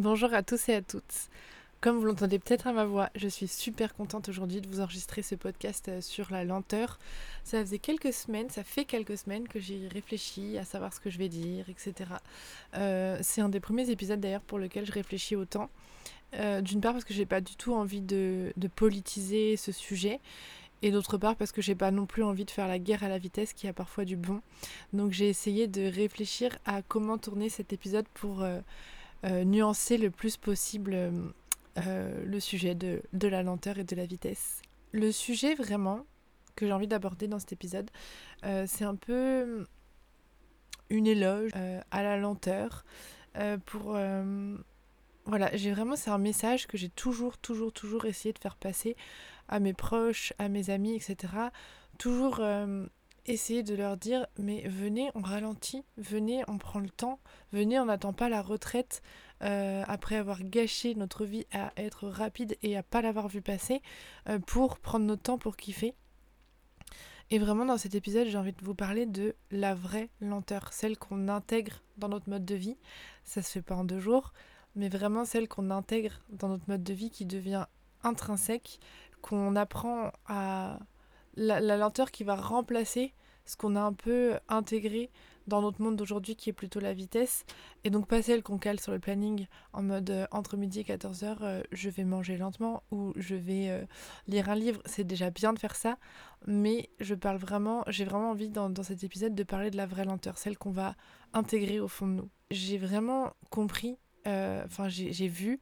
Bonjour à tous et à toutes. Comme vous l'entendez peut-être à ma voix, je suis super contente aujourd'hui de vous enregistrer ce podcast euh, sur la lenteur. Ça faisait quelques semaines, ça fait quelques semaines que j'y réfléchis à savoir ce que je vais dire, etc. Euh, c'est un des premiers épisodes d'ailleurs pour lequel je réfléchis autant. Euh, d'une part parce que j'ai pas du tout envie de, politiser ce sujet et d'autre part parce que j'ai pas non plus envie de faire la guerre à la vitesse qui a parfois du bon. Donc j'ai essayé de réfléchir à comment tourner cet épisode pour nuancer le plus possible euh, euh, le sujet de, la lenteur et de la vitesse. Le sujet vraiment que j'ai envie d'aborder dans cet épisode, c'est un peu une éloge à la lenteur pour voilà, j'ai vraiment c'est un message que j'ai toujours toujours toujours essayé de faire passer à mes proches, à mes amis, etc. Toujours essayer de leur dire mais venez, on ralentit, venez, on prend le temps, venez, on n'attend pas la retraite euh, après avoir gâché notre vie à être rapide et à pas l'avoir vu passer euh, pour prendre notre temps pour kiffer. Et vraiment dans cet épisode, j'ai envie de vous parler de la vraie lenteur, celle qu'on intègre dans notre mode de vie. Ça se fait pas en deux jours, mais vraiment celle qu'on intègre dans notre mode de vie qui devient intrinsèque, qu'on apprend à la, lenteur qui va remplacer ce qu'on a un peu intégré dans notre monde d'aujourd'hui qui est plutôt la vitesse. Et donc pas celle qu'on cale sur le planning en mode euh, entre midi et 14h euh, je vais manger lentement ou je vais euh, lire un livre. C'est déjà bien de faire ça mais je parle vraiment j'ai vraiment envie dans, dans, cet épisode de parler de la vraie lenteur celle qu'on va intégrer au fond de nous. J'ai vraiment compris enfin j'ai vu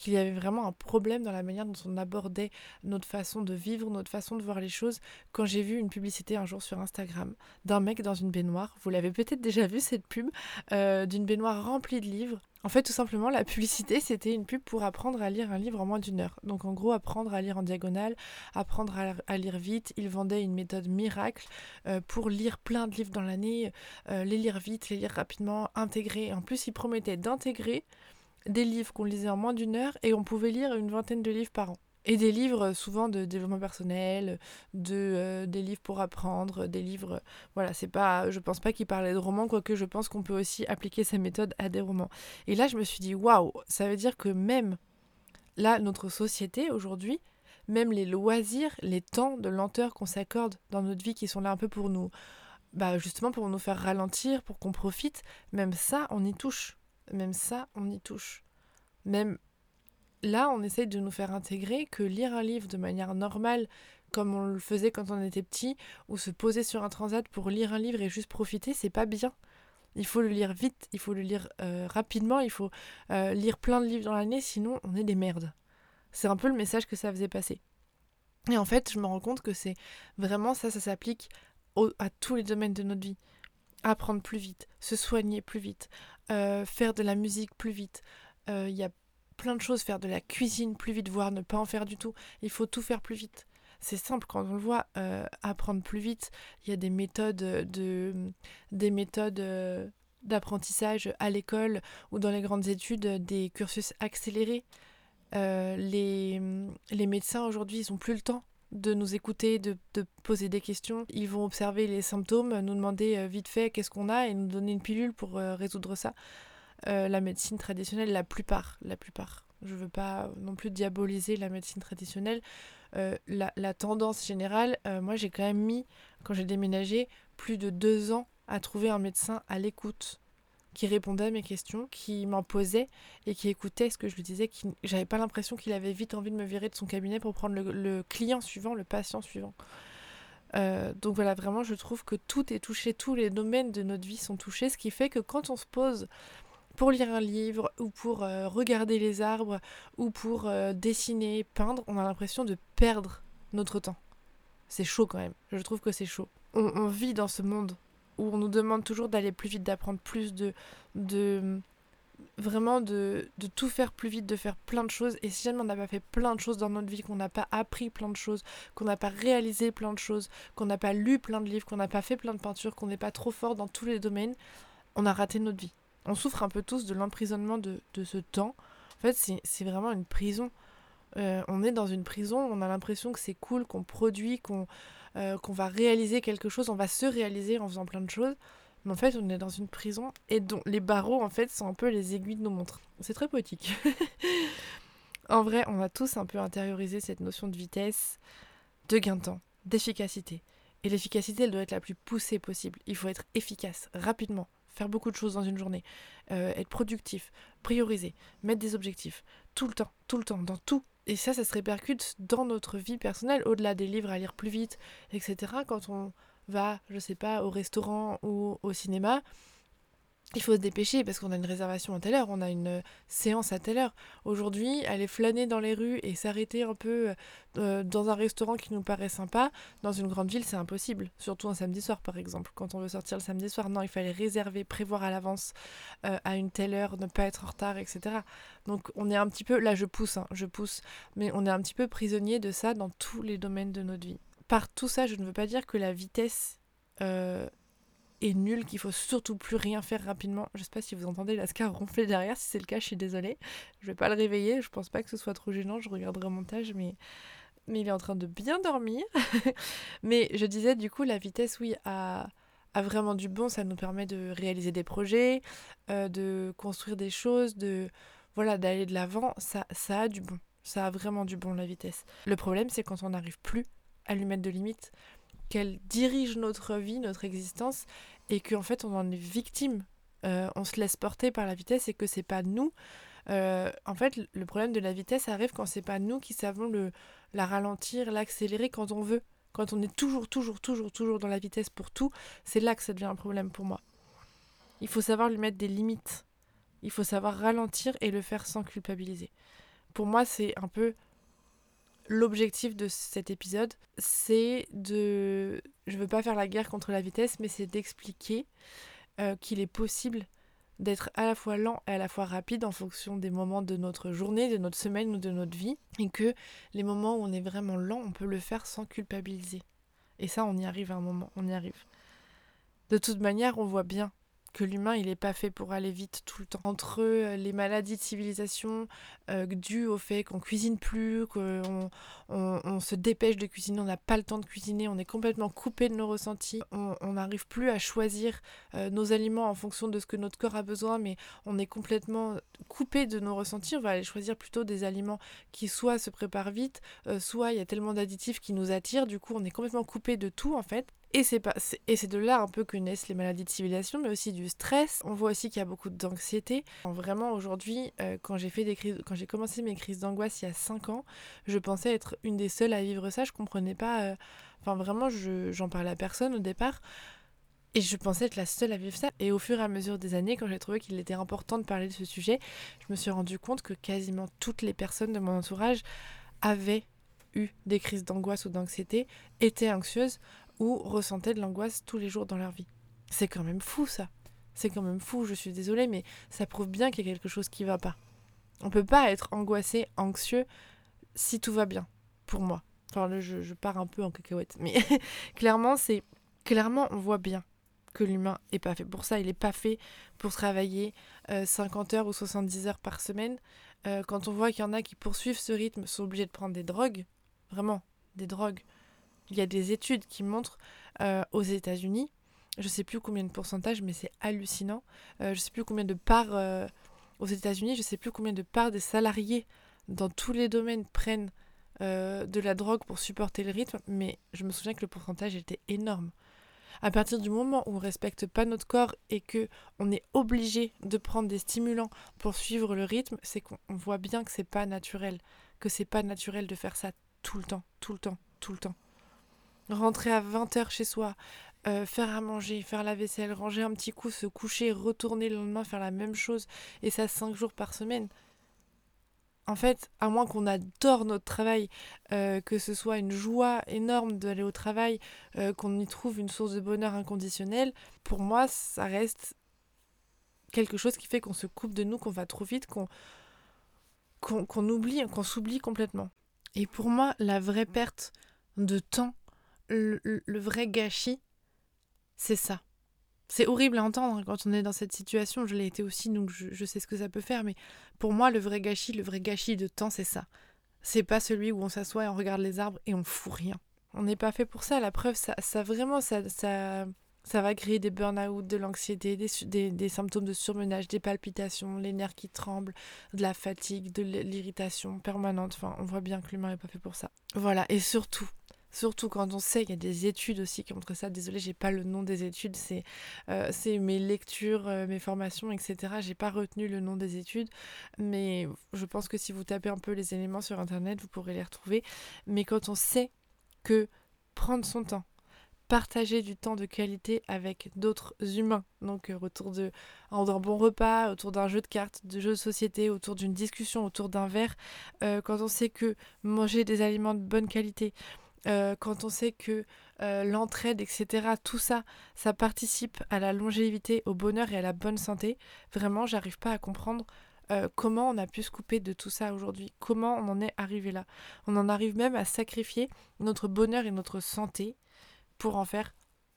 qu'il y avait vraiment un problème dans la manière dont on abordait notre façon de vivre, notre façon de voir les choses. Quand j'ai vu une publicité un jour sur Instagram d'un mec dans une baignoire, vous l'avez peut-être déjà vu cette pub, euh, d'une baignoire remplie de livres. En fait, tout simplement, la publicité, c'était une pub pour apprendre à lire un livre en moins d'une heure. Donc, en gros, apprendre à lire en diagonale, apprendre à, lire vite. Il vendait une méthode miracle euh, pour lire plein de livres dans l'année, euh, les lire vite, les lire rapidement, intégrer. En plus, il promettait d'intégrer des livres qu'on lisait en moins d'une heure et on pouvait lire une vingtaine de livres par an. Et des livres souvent de développement personnel, de, euh, des livres pour apprendre, des livres... Voilà, c'est pas... Je pense pas qu'il parlait de romans, quoique je pense qu'on peut aussi appliquer sa méthode à des romans. Et là, je me suis dit, waouh, ça veut dire que même là, notre société aujourd'hui, même les loisirs, les temps de lenteur qu'on s'accorde dans notre vie qui sont là un peu pour nous... Bah justement pour nous faire ralentir, pour qu'on profite, même ça, on y touche même ça, on y touche. Même là, on essaye de nous faire intégrer que lire un livre de manière normale, comme on le faisait quand on était petit, ou se poser sur un transat pour lire un livre et juste profiter, c'est pas bien. Il faut le lire vite, il faut le lire euh, rapidement, il faut euh, lire plein de livres dans l'année, sinon on est des merdes. C'est un peu le message que ça faisait passer. Et en fait, je me rends compte que c'est vraiment ça, ça s'applique à tous les domaines de notre vie apprendre plus vite, se soigner plus vite, euh, faire de la musique plus vite. Il euh, y a plein de choses, faire de la cuisine plus vite, voire ne pas en faire du tout. Il faut tout faire plus vite. c'est simple quand on le voit. Euh, apprendre plus vite, il y a des méthodes de, des méthodes d'apprentissage à l'école ou dans les grandes études, des cursus accélérés. les, les médecins aujourd'hui, ils n'ont plus le temps de nous écouter, de, poser des questions. Ils vont observer les symptômes, nous demander vite fait qu'est-ce qu'on a et nous donner une pilule pour résoudre ça. la médecine traditionnelle, la plupart, la plupart, je veux pas non plus diaboliser la médecine traditionnelle. Euh, la, tendance générale, euh, moi j'ai quand même mis, quand j'ai déménagé, plus de deux ans à trouver un médecin à l'écoute, qui répondait à mes questions, qui m'en posait et qui écoutait ce que je lui disais. Qui... J'avais pas l'impression qu'il avait vite envie de me virer de son cabinet pour prendre le, client suivant, le patient suivant. Euh, donc voilà, vraiment, je trouve que tout est touché, tous les domaines de notre vie sont touchés, ce qui fait que quand on se pose pour lire un livre ou pour euh, regarder les arbres ou pour euh, dessiner, peindre, on a l'impression de perdre notre temps. C'est chaud quand même, je trouve que c'est chaud. On, vit dans ce monde où on nous demande toujours d'aller plus vite, d'apprendre plus, de, de vraiment de, de, tout faire plus vite, de faire plein de choses. Et si jamais on n'a pas fait plein de choses dans notre vie, qu'on n'a pas appris plein de choses, qu'on n'a pas réalisé plein de choses, qu'on n'a pas lu plein de livres, qu'on n'a pas fait plein de peintures, qu'on n'est pas trop fort dans tous les domaines, on a raté notre vie on souffre un peu tous de l'emprisonnement de, ce temps. En fait, c'est vraiment une prison. Euh, on est dans une prison, on a l'impression que c'est cool, qu'on produit, euh, qu'on va réaliser quelque chose, on va se réaliser en faisant plein de choses. Mais en fait, on est dans une prison et dont les barreaux, en fait, sont un peu les aiguilles de nos montres. C'est très poétique. en vrai, on a tous un peu intériorisé cette notion de vitesse, de gain de temps, d'efficacité. Et l'efficacité, elle doit être la plus poussée possible. Il faut être efficace, rapidement, faire beaucoup de choses dans une journée, euh, être productif, prioriser, mettre des objectifs, tout le temps, tout le temps, dans tout. Et ça, ça se répercute dans notre vie personnelle, au-delà des livres à lire plus vite, etc. Quand on va, je sais pas, au restaurant ou au cinéma, il faut se dépêcher parce qu'on a une réservation à telle heure, on a une euh, séance à telle heure. Aujourd'hui, aller flâner dans les rues et s'arrêter un peu euh, dans un restaurant qui nous paraît sympa, dans une grande ville, c'est impossible. Surtout un samedi soir, par exemple. Quand on veut sortir le samedi soir, non, il fallait réserver, prévoir à l'avance euh, à une telle heure, ne pas être en retard, etc. Donc on est un petit peu, là je pousse, hein, je pousse, mais on est un petit peu prisonnier de ça dans tous les domaines de notre vie. Par tout ça, je ne veux pas dire que la vitesse nul, qu'il faut surtout plus rien faire rapidement. Je sais pas si vous entendez l'ascar ronfler derrière, si c'est le cas, je suis désolée. Je vais pas le réveiller, je pense pas que ce soit trop gênant, je regarderai au montage, mais, mais il est en train de bien dormir. mais je disais, du coup, la vitesse, oui, a, a vraiment du bon, ça nous permet de réaliser des projets, euh, de construire des choses, de voilà, d'aller de l'avant, ça, ça a du bon. Ça a vraiment du bon la vitesse. Le problème, c'est quand on n'arrive plus à lui mettre de limites qu'elle dirige notre vie, notre existence, et qu'en fait on en est victime. Euh, on se laisse porter par la vitesse et que c'est pas nous. Euh, en fait, le problème de la vitesse arrive quand c'est pas nous qui savons le, la ralentir, l'accélérer quand on veut. Quand on est toujours, toujours, toujours, toujours dans la vitesse pour tout, c'est là que ça devient un problème pour moi. Il faut savoir lui mettre des limites. Il faut savoir ralentir et le faire sans culpabiliser. Pour moi, c'est un peu l'objectif de cet épisode, c'est de... Je veux pas faire la guerre contre la vitesse, mais c'est d'expliquer euh, qu'il est possible d'être à la fois lent et à la fois rapide en fonction des moments de notre journée, de notre semaine ou de notre vie, et que les moments où on est vraiment lent, on peut le faire sans culpabiliser. Et ça, on y arrive à un moment, on y arrive. De toute manière, on voit bien que l'humain il n'est pas fait pour aller vite tout le temps. Entre euh, les maladies de civilisation euh, dues au fait qu'on cuisine plus, qu'on on, se dépêche de cuisiner, on n'a pas le temps de cuisiner, on est complètement coupé de nos ressentis, on n'arrive plus à choisir euh, nos aliments en fonction de ce que notre corps a besoin, mais on est complètement coupé de nos ressentis, on va aller choisir plutôt des aliments qui soit se préparent vite, soit il y a tellement d'additifs qui nous attirent, du coup on est complètement coupé de tout en fait. Et c'est de là un peu que naissent les maladies de civilisation, mais aussi du stress. On voit aussi qu'il y a beaucoup d'anxiété. Vraiment aujourd'hui, euh, quand j'ai fait des crises, quand j'ai commencé mes crises d'angoisse il y a 5 ans, je pensais être une des seules à vivre ça. Je comprenais pas. Euh, enfin vraiment, je j'en parlais à personne au départ. Et je pensais être la seule à vivre ça. Et au fur et à mesure des années, quand j'ai trouvé qu'il était important de parler de ce sujet, je me suis rendu compte que quasiment toutes les personnes de mon entourage avaient eu des crises d'angoisse ou d'anxiété, étaient anxieuses ou ressentaient de l'angoisse tous les jours dans leur vie. C'est quand même fou ça. C'est quand même fou, je suis désolée, mais ça prouve bien qu'il y a quelque chose qui va pas. On peut pas être angoissé, anxieux, si tout va bien, pour moi. Enfin, je, je pars un peu en cacahuète, mais clairement, c'est clairement, on voit bien que l'humain est pas fait pour ça. Il n'est pas fait pour travailler 50 euh, heures ou 70 heures par semaine. Euh, quand on voit qu'il y en a qui poursuivent ce rythme, sont obligés de prendre des drogues, vraiment, des drogues. Il y a des études qui montrent euh, aux États-Unis, je sais plus combien de pourcentage, mais c'est hallucinant. je sais plus combien de parts aux États-Unis, je sais plus combien de parts des salariés dans tous les domaines prennent de la drogue pour supporter le rythme, mais je me souviens que le pourcentage était énorme. À partir du moment où on respecte pas notre corps et que on est obligé de prendre des stimulants pour suivre le rythme, c'est qu'on voit bien que c'est pas naturel, que c'est pas naturel de faire ça tout le temps, tout le temps, tout le temps. Rentrer à 20h chez soi, euh, faire à manger, faire la vaisselle, ranger un petit coup, se coucher, retourner le lendemain, faire la même chose, et ça 5 jours par semaine en fait, à moins qu'on adore notre travail, euh, que ce soit une joie énorme d'aller au travail, euh, qu'on y trouve une source de bonheur inconditionnel, pour moi, ça reste quelque chose qui fait qu'on se coupe de nous, qu'on va trop vite, qu'on qu'on oublie, qu'on s'oublie complètement. Et pour moi, la vraie perte de temps, le vrai gâchis, c'est ça. C'est horrible à entendre hein, quand on est dans cette situation. Je l'ai été aussi, donc je, sais ce que ça peut faire. Mais pour moi, le vrai gâchis, le vrai gâchis de temps, c'est ça. C'est pas celui où on s'assoit et on regarde les arbres et on fout rien. On n'est pas fait pour ça. La preuve, ça, ça vraiment, ça, ça, ça va créer des burn-out, de l'anxiété, des, des, symptômes de surmenage, des palpitations, les nerfs qui tremblent, de la fatigue, de l'irritation permanente. Enfin, on voit bien que l'humain n'est pas fait pour ça. Voilà. Et surtout, Surtout quand on sait qu'il y a des études aussi qui montrent ça. Désolée, j'ai pas le nom des études, c'est euh, mes lectures, euh, mes formations, etc. J'ai pas retenu le nom des études, mais je pense que si vous tapez un peu les éléments sur internet, vous pourrez les retrouver. Mais quand on sait que prendre son temps, partager du temps de qualité avec d'autres humains. Donc euh, autour d'un bon repas, autour d'un jeu de cartes, de jeux de société, autour d'une discussion, autour d'un verre. quand on sait que manger des aliments de bonne qualité, euh, quand on sait que euh, l'entraide, etc., tout ça, ça participe à la longévité, au bonheur et à la bonne santé, vraiment, j'arrive pas à comprendre euh, comment on a pu se couper de tout ça aujourd'hui, comment on en est arrivé là? On en arrive même à sacrifier notre bonheur et notre santé pour en faire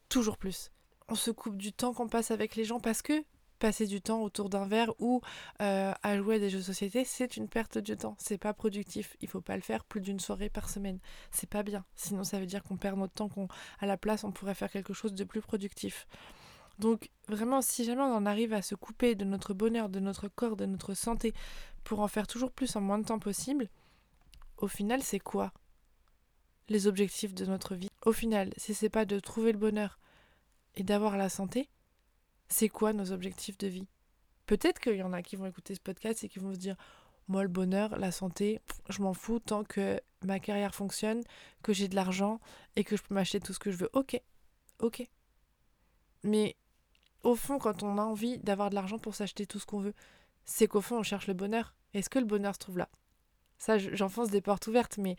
toujours plus. On se coupe du temps qu'on passe avec les gens parce que passer du temps autour d'un verre ou euh, à jouer à des jeux de société, c'est une perte de temps. C'est pas productif. Il faut pas le faire plus d'une soirée par semaine. C'est pas bien. Sinon, ça veut dire qu'on perd notre temps, qu'on à la place, on pourrait faire quelque chose de plus productif. Donc, vraiment, si jamais on en arrive à se couper de notre bonheur, de notre corps, de notre santé, pour en faire toujours plus en moins de temps possible, au final, c'est quoi les objectifs de notre vie? Au final, si c'est pas de trouver le bonheur et d'avoir la santé, c'est quoi nos objectifs de vie? Peut-être qu'il y en a qui vont écouter ce podcast et qui vont se dire moi le bonheur, la santé, je m'en fous tant que ma carrière fonctionne, que j'ai de l'argent et que je peux m'acheter tout ce que je veux. Ok, ok. Mais au fond, quand on a envie d'avoir de l'argent pour s'acheter tout ce qu'on veut, c'est qu'au fond on cherche le bonheur. Est-ce que le bonheur se trouve là? Ça, j'enfonce des portes ouvertes, mais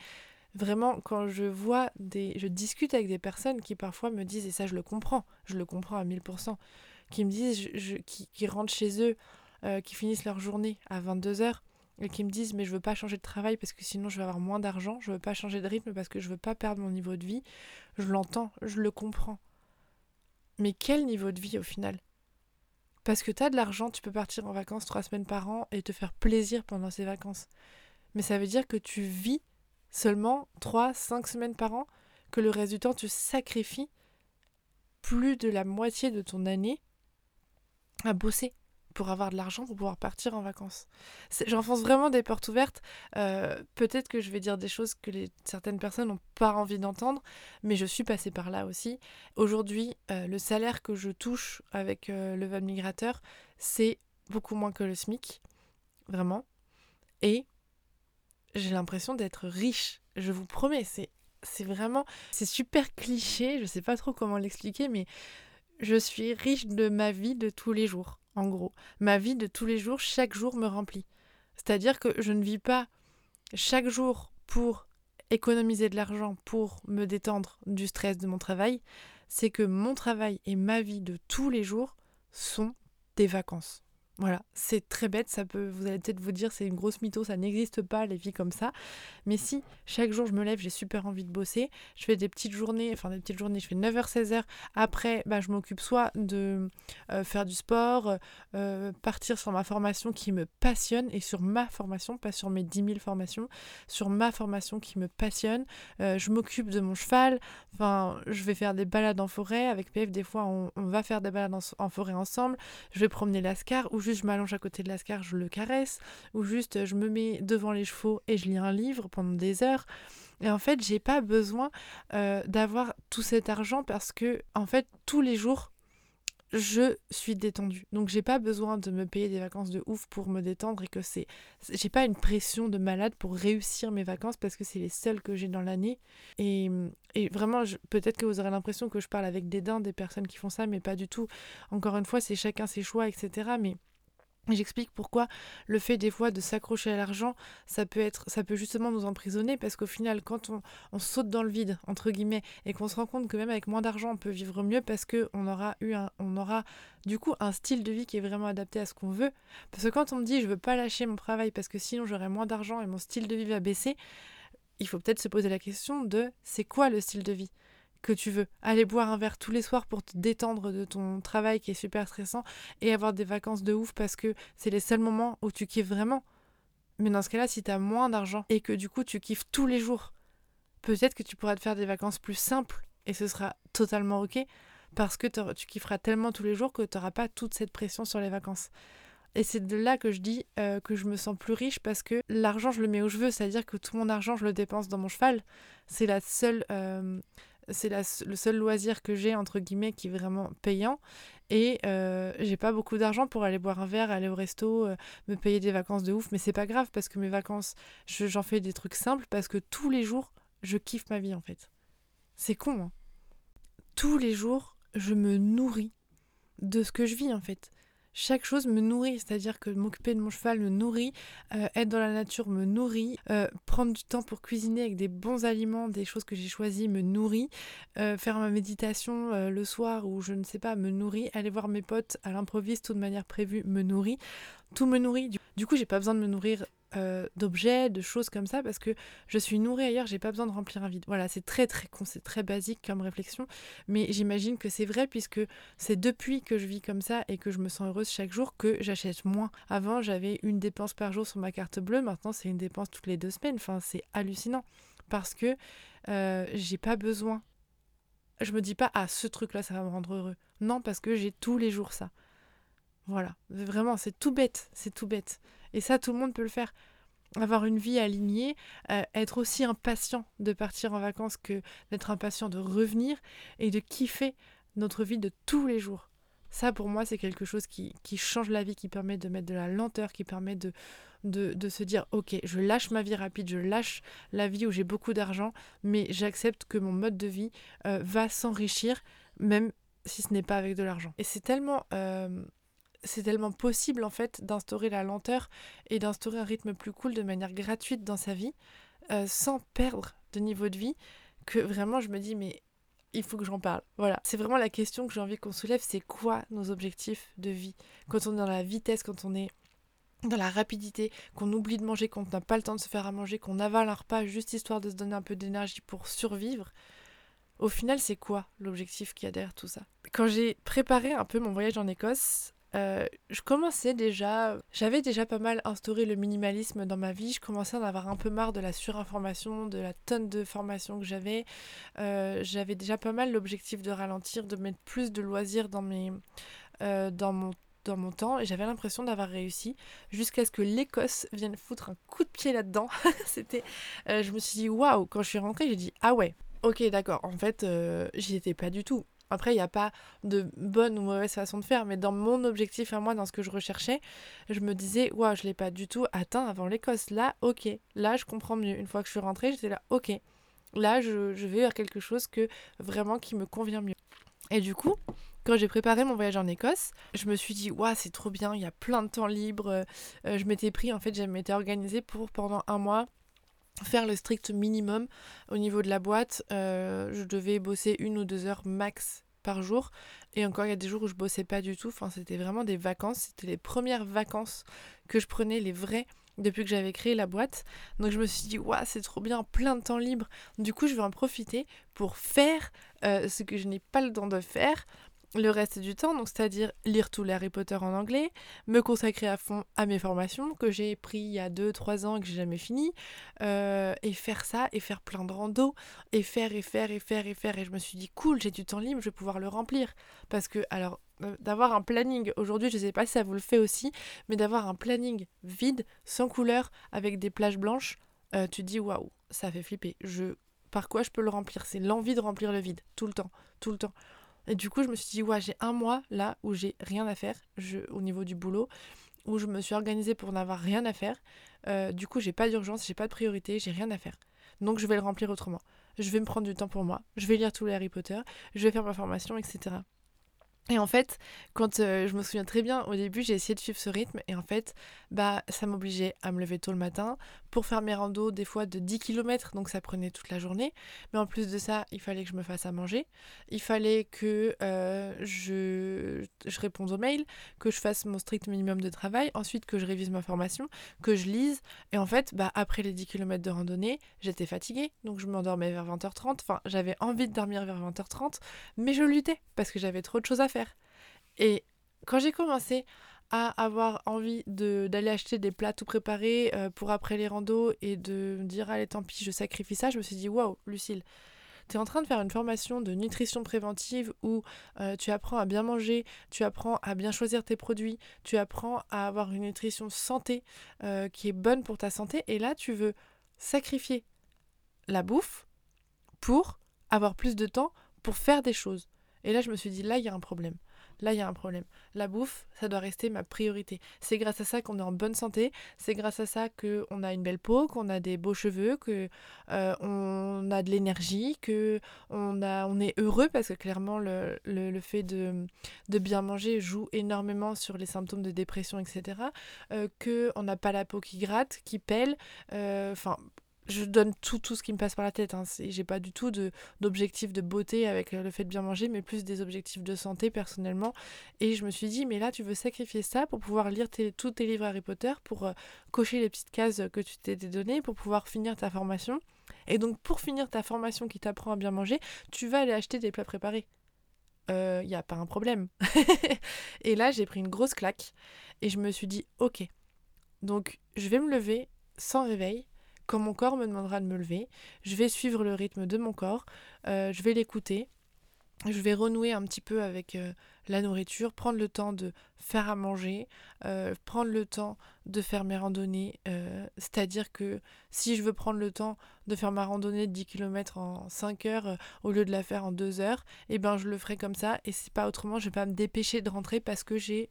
vraiment, quand je vois des. Je discute avec des personnes qui parfois me disent, et ça je le comprends, je le comprends à 1000%, qui me disent, qui, rentrent chez eux, euh, qui finissent leur journée à 22h et qui me disent mais je veux pas changer de travail parce que sinon je vais avoir moins d'argent, je veux pas changer de rythme parce que je veux pas perdre mon niveau de vie. Je l'entends, je le comprends. Mais quel niveau de vie au final? Parce que tu as de l'argent, tu peux partir en vacances trois semaines par an et te faire plaisir pendant ces vacances. Mais ça veut dire que tu vis seulement 3, 5 semaines par an, que le reste du temps tu sacrifies plus de la moitié de ton année à bosser pour avoir de l'argent pour pouvoir partir en vacances. J'enfonce vraiment des portes ouvertes. Euh, peut-être que je vais dire des choses que certaines personnes n'ont pas envie d'entendre, mais je suis passée par là aussi. Aujourd'hui, euh, le salaire que je touche avec euh, le vol migrateur, c'est beaucoup moins que le SMIC, vraiment. Et j'ai l'impression d'être riche. Je vous promets, c'est vraiment c'est super cliché, je sais pas trop comment l'expliquer mais je suis riche de ma vie de tous les jours, en gros. Ma vie de tous les jours, chaque jour me remplit. C'est-à-dire que je ne vis pas chaque jour pour économiser de l'argent, pour me détendre du stress de mon travail. C'est que mon travail et ma vie de tous les jours sont des vacances. Voilà, c'est très bête, ça peut, vous allez peut-être vous dire c'est une grosse mytho, ça n'existe pas les vies comme ça. Mais si chaque jour je me lève, j'ai super envie de bosser, je fais des petites journées, enfin des petites journées, je fais 9h 16h. Après, bah, je m'occupe soit de euh, faire du sport, euh, partir sur ma formation qui me passionne et sur ma formation, pas sur mes 10 000 formations, sur ma formation qui me passionne. Euh, je m'occupe de mon cheval, je vais faire des balades en forêt avec PF des fois on, va faire des balades en, forêt ensemble, je vais promener l'ascar ou juste je m'allonge à côté de l'ascar, je le caresse, ou juste je me mets devant les chevaux et je lis un livre pendant des heures. Et en fait, j'ai pas besoin euh, d'avoir tout cet argent parce que, en fait, tous les jours, je suis détendue. Donc j'ai pas besoin de me payer des vacances de ouf pour me détendre et que c'est j'ai pas une pression de malade pour réussir mes vacances parce que c'est les seules que j'ai dans l'année et, et vraiment peut-être que vous aurez l'impression que je parle avec dédain des personnes qui font ça mais pas du tout. Encore une fois, c'est chacun ses choix etc. J'explique pourquoi le fait des fois de s'accrocher à l'argent, ça peut être, ça peut justement nous emprisonner parce qu'au final, quand on, saute dans le vide entre guillemets et qu'on se rend compte que même avec moins d'argent, on peut vivre mieux parce que on aura eu un, on aura du coup un style de vie qui est vraiment adapté à ce qu'on veut. Parce que quand on me dit je veux pas lâcher mon travail parce que sinon j'aurai moins d'argent et mon style de vie va baisser, il faut peut-être se poser la question de c'est quoi le style de vie? Que tu veux. Aller boire un verre tous les soirs pour te détendre de ton travail qui est super stressant et avoir des vacances de ouf parce que c'est les seuls moments où tu kiffes vraiment. Mais dans ce cas-là, si tu as moins d'argent et que du coup tu kiffes tous les jours, peut-être que tu pourras te faire des vacances plus simples et ce sera totalement ok parce que tu kifferas tellement tous les jours que tu n'auras pas toute cette pression sur les vacances. Et c'est de là que je dis euh, que je me sens plus riche parce que l'argent, je le mets où je veux. C'est-à-dire que tout mon argent, je le dépense dans mon cheval. C'est la seule, euh, c'est le seul loisir que j'ai entre guillemets qui est vraiment payant. Et euh, j'ai pas beaucoup d'argent pour aller boire un verre aller au resto euh, me payer des vacances de ouf. Mais c'est pas grave parce que mes vacances j'en fais des trucs simples parce que tous les jours je kiffe ma vie en fait. C'est con hein. Tous les jours je me nourris de ce que je vis en fait chaque chose me nourrit, c'est-à-dire que m'occuper de mon cheval me nourrit, euh, être dans la nature me nourrit, euh, prendre du temps pour cuisiner avec des bons aliments, des choses que j'ai choisies me nourrit, euh, faire ma méditation le soir ou je ne sais pas me nourrit, aller voir mes potes à l'improviste ou de manière prévue me nourrit, tout me nourrit. Du coup, j'ai pas besoin de me nourrir euh, d'objets, de choses comme ça, parce que je suis nourrie ailleurs, j'ai pas besoin de remplir un vide. Voilà, c'est très très con, c'est très basique comme réflexion, mais j'imagine que c'est vrai puisque c'est depuis que je vis comme ça et que je me sens heureuse chaque jour que j'achète moins. Avant, j'avais une dépense par jour sur ma carte bleue, maintenant c'est une dépense toutes les deux semaines. Enfin, c'est hallucinant parce que euh, j'ai pas besoin. Je me dis pas, ah, ce truc-là, ça va me rendre heureux. Non, parce que j'ai tous les jours ça. Voilà, vraiment, c'est tout bête, c'est tout bête. Et ça, tout le monde peut le faire. Avoir une vie alignée, euh, être aussi impatient de partir en vacances que d'être impatient de revenir et de kiffer notre vie de tous les jours. Ça, pour moi, c'est quelque chose qui, change la vie, qui permet de mettre de la lenteur, qui permet de, de, se dire, ok, je lâche ma vie rapide, je lâche la vie où j'ai beaucoup d'argent, mais j'accepte que mon mode de vie euh, va s'enrichir, même si ce n'est pas avec de l'argent. Et c'est tellement... Euh, c'est tellement possible en fait d'instaurer la lenteur et d'instaurer un rythme plus cool de manière gratuite dans sa vie euh, sans perdre de niveau de vie que vraiment je me dis mais il faut que j'en parle. Voilà, c'est vraiment la question que j'ai envie qu'on soulève, c'est quoi nos objectifs de vie? Quand on est dans la vitesse, quand on est dans la rapidité, qu'on oublie de manger, qu'on n'a pas le temps de se faire à manger, qu'on avale un repas juste histoire de se donner un peu d'énergie pour survivre. Au final, c'est quoi l'objectif qui y a derrière tout ça? Quand j'ai préparé un peu mon voyage en Écosse, euh, je commençais déjà, j'avais déjà pas mal instauré le minimalisme dans ma vie, je commençais à en avoir un peu marre de la surinformation, de la tonne de formation que j'avais. Euh, j'avais déjà pas mal l'objectif de ralentir, de mettre plus de loisirs dans, mes, euh, dans, mon, dans mon temps et j'avais l'impression d'avoir réussi jusqu'à ce que l'Écosse vienne foutre un coup de pied là-dedans. C'était, je me suis dit waouh, quand je suis rentrée, j'ai dit ah ouais. Ok, d'accord. En fait, j'y étais pas du tout. Après, il n'y a pas de bonne ou mauvaise façon de faire, mais dans mon objectif à moi, dans ce que je recherchais, je me disais, waouh, je ne l'ai pas du tout atteint avant l'Écosse. Là, ok, là, je comprends mieux. Une fois que je suis rentrée, j'étais là, ok, là, je, vais vers quelque chose que vraiment qui me convient mieux. Et du coup, quand j'ai préparé mon voyage en Écosse, je me suis dit, waouh, c'est trop bien, il y a plein de temps libre. Euh, je m'étais pris, en fait, je m'étais organisée pour pendant un mois faire le strict minimum au niveau de la boîte. Euh, je devais bosser une ou deux heures max par jour. Et encore, il y a des jours où je bossais pas du tout. Enfin, c'était vraiment des vacances. C'était les premières vacances que je prenais, les vraies, depuis que j'avais créé la boîte. Donc je me suis dit, waouh, c'est trop bien, plein de temps libre. Du coup, je vais en profiter pour faire euh, ce que je n'ai pas le temps de faire le reste du temps, donc c'est-à-dire lire tous les Harry Potter en anglais, me consacrer à fond à mes formations que j'ai pris il y a 2-3 ans et que j'ai jamais fini, euh, et faire ça, et faire plein de rando, et faire, et faire, et faire, et faire, et je me suis dit cool, j'ai du temps libre, je vais pouvoir le remplir. Parce que, alors, euh, d'avoir un planning, aujourd'hui je sais pas si ça vous le fait aussi, mais d'avoir un planning vide, sans couleur, avec des plages blanches, euh, tu dis waouh, ça fait flipper. Je, par quoi je peux le remplir? C'est l'envie de remplir le vide, tout le temps, tout le temps. Et du coup, je me suis dit, ouais, j'ai un mois là où j'ai rien à faire au niveau du boulot, où je me suis organisée pour n'avoir rien à faire. Euh, du coup, j'ai pas d'urgence, j'ai pas de priorité, j'ai rien à faire. Donc, je vais le remplir autrement. Je vais me prendre du temps pour moi, je vais lire tous les Harry Potter, je vais faire ma formation, etc. Et en fait, quand euh, je me souviens très bien, au début, j'ai essayé de suivre ce rythme et en fait, bah, ça m'obligeait à me lever tôt le matin pour faire mes randos des fois de 10 km, donc ça prenait toute la journée. Mais en plus de ça, il fallait que je me fasse à manger, il fallait que euh, je, réponde aux mails, que je fasse mon strict minimum de travail, ensuite que je révise ma formation, que je lise. Et en fait, bah, après les 10 km de randonnée, j'étais fatiguée, donc je m'endormais vers 20h30. Enfin, j'avais envie de dormir vers 20h30, mais je luttais parce que j'avais trop de choses à faire et quand j'ai commencé à avoir envie d'aller acheter des plats tout préparés euh, pour après les randos et de dire allez tant pis je sacrifie ça, je me suis dit waouh Lucille, tu es en train de faire une formation de nutrition préventive où euh, tu apprends à bien manger, tu apprends à bien choisir tes produits, tu apprends à avoir une nutrition santé euh, qui est bonne pour ta santé et là tu veux sacrifier la bouffe pour avoir plus de temps pour faire des choses. Et là, je me suis dit, là, il y a un problème. Là, il y a un problème. La bouffe, ça doit rester ma priorité. C'est grâce à ça qu'on est en bonne santé. C'est grâce à ça qu'on a une belle peau, qu'on a des beaux cheveux, qu'on euh, on a de l'énergie, qu'on on est heureux parce que clairement, le, fait de, bien manger joue énormément sur les symptômes de dépression, etc. Euh, qu'on n'a pas la peau qui gratte, qui pèle. Euh, enfin, je donne tout, tout ce qui me passe par la tête. Hein. J'ai pas du tout d'objectif de, beauté avec euh, le fait de bien manger, mais plus des objectifs de santé personnellement. Et je me suis dit, mais là, tu veux sacrifier ça pour pouvoir lire tous tes livres Harry Potter, pour euh, cocher les petites cases que tu t'étais données, pour pouvoir finir ta formation. Et donc, pour finir ta formation qui t'apprend à bien manger, tu vas aller acheter des plats préparés. Il euh, n'y a pas un problème. et là, j'ai pris une grosse claque et je me suis dit, ok, donc je vais me lever sans réveil quand mon corps me demandera de me lever, je vais suivre le rythme de mon corps, euh, je vais l'écouter, je vais renouer un petit peu avec euh, la nourriture, prendre le temps de faire à manger, euh, prendre le temps de faire mes randonnées. C'est-à-dire que si je veux prendre le temps de faire ma randonnée de 10 km en 5 heures au lieu de la faire en 2 heures, eh ben je le ferai comme ça et c'est pas autrement, je vais pas me dépêcher de rentrer parce que j'ai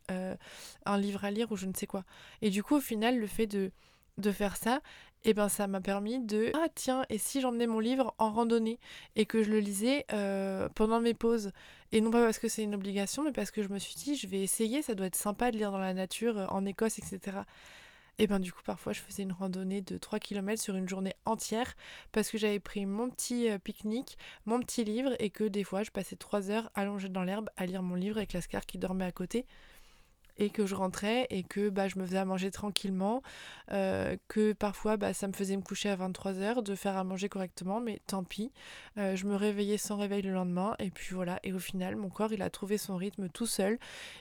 un livre à lire ou je ne sais quoi. Et du coup au final le fait de de faire ça, et eh ben ça m'a permis de ah tiens et si j'emmenais mon livre en randonnée et que je le lisais euh, pendant mes pauses? Et non pas parce que c'est une obligation mais parce que je me suis dit je vais essayer ça doit être sympa de lire dans la nature euh, en Écosse etc et ben du coup parfois je faisais une randonnée de 3 km sur une journée entière parce que j'avais pris mon petit euh, pique-nique, mon petit livre et que des fois je passais 3 heures allongée dans l'herbe à lire mon livre avec Lascar qui dormait à côté et que je rentrais et que bah, je me faisais à manger tranquillement, euh, que parfois bah, ça me faisait me coucher à 23h, de faire à manger correctement, mais tant pis. Euh, je me réveillais sans réveil le lendemain et puis voilà, et au final mon corps il a trouvé son rythme tout seul.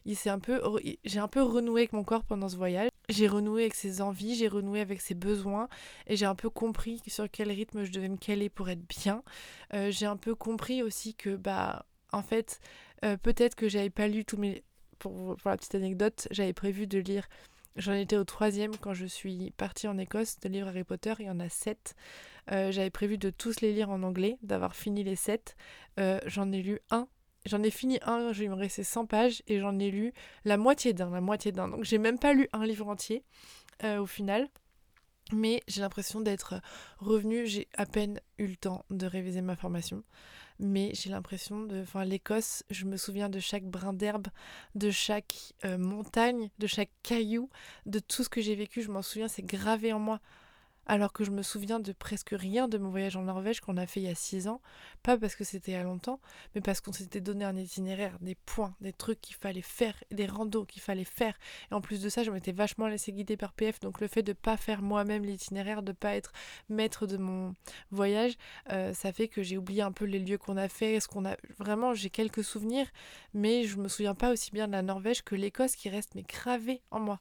J'ai un peu renoué avec mon corps pendant ce voyage. J'ai renoué avec ses envies, j'ai renoué avec ses besoins et j'ai un peu compris sur quel rythme je devais me caler pour être bien. Euh, j'ai un peu compris aussi que bah en fait peut-être que j'avais pas lu tous mes pour, la petite anecdote, j'avais prévu de lire, j'en étais au troisième quand je suis partie en Écosse, de lire Harry Potter, il y en a sept. Euh, j'avais prévu de tous les lire en anglais, d'avoir fini les sept. Euh, j'en ai lu un. J'en ai fini un, il me restait 100 pages et j'en ai lu la moitié d'un, la moitié d'un. Donc j'ai même pas lu un livre entier euh, au final. Mais j'ai l'impression d'être revenue, j'ai à peine eu le temps de réviser ma formation mais j'ai l'impression de. Enfin, l'Écosse, je me souviens de chaque brin d'herbe, de chaque euh, montagne, de chaque caillou, de tout ce que j'ai vécu, je m'en souviens, c'est gravé en moi. Alors que je me souviens de presque rien de mon voyage en Norvège qu'on a fait il y a six ans, pas parce que c'était à longtemps, mais parce qu'on s'était donné un itinéraire, des points, des trucs qu'il fallait faire, des randos qu'il fallait faire. Et en plus de ça, je m'étais vachement laissé guider par PF, donc le fait de pas faire moi-même l'itinéraire, de pas être maître de mon voyage, euh, ça fait que j'ai oublié un peu les lieux qu'on a fait, ce qu'on a vraiment, j'ai quelques souvenirs, mais je me souviens pas aussi bien de la Norvège que l'Écosse qui reste mais gravé en moi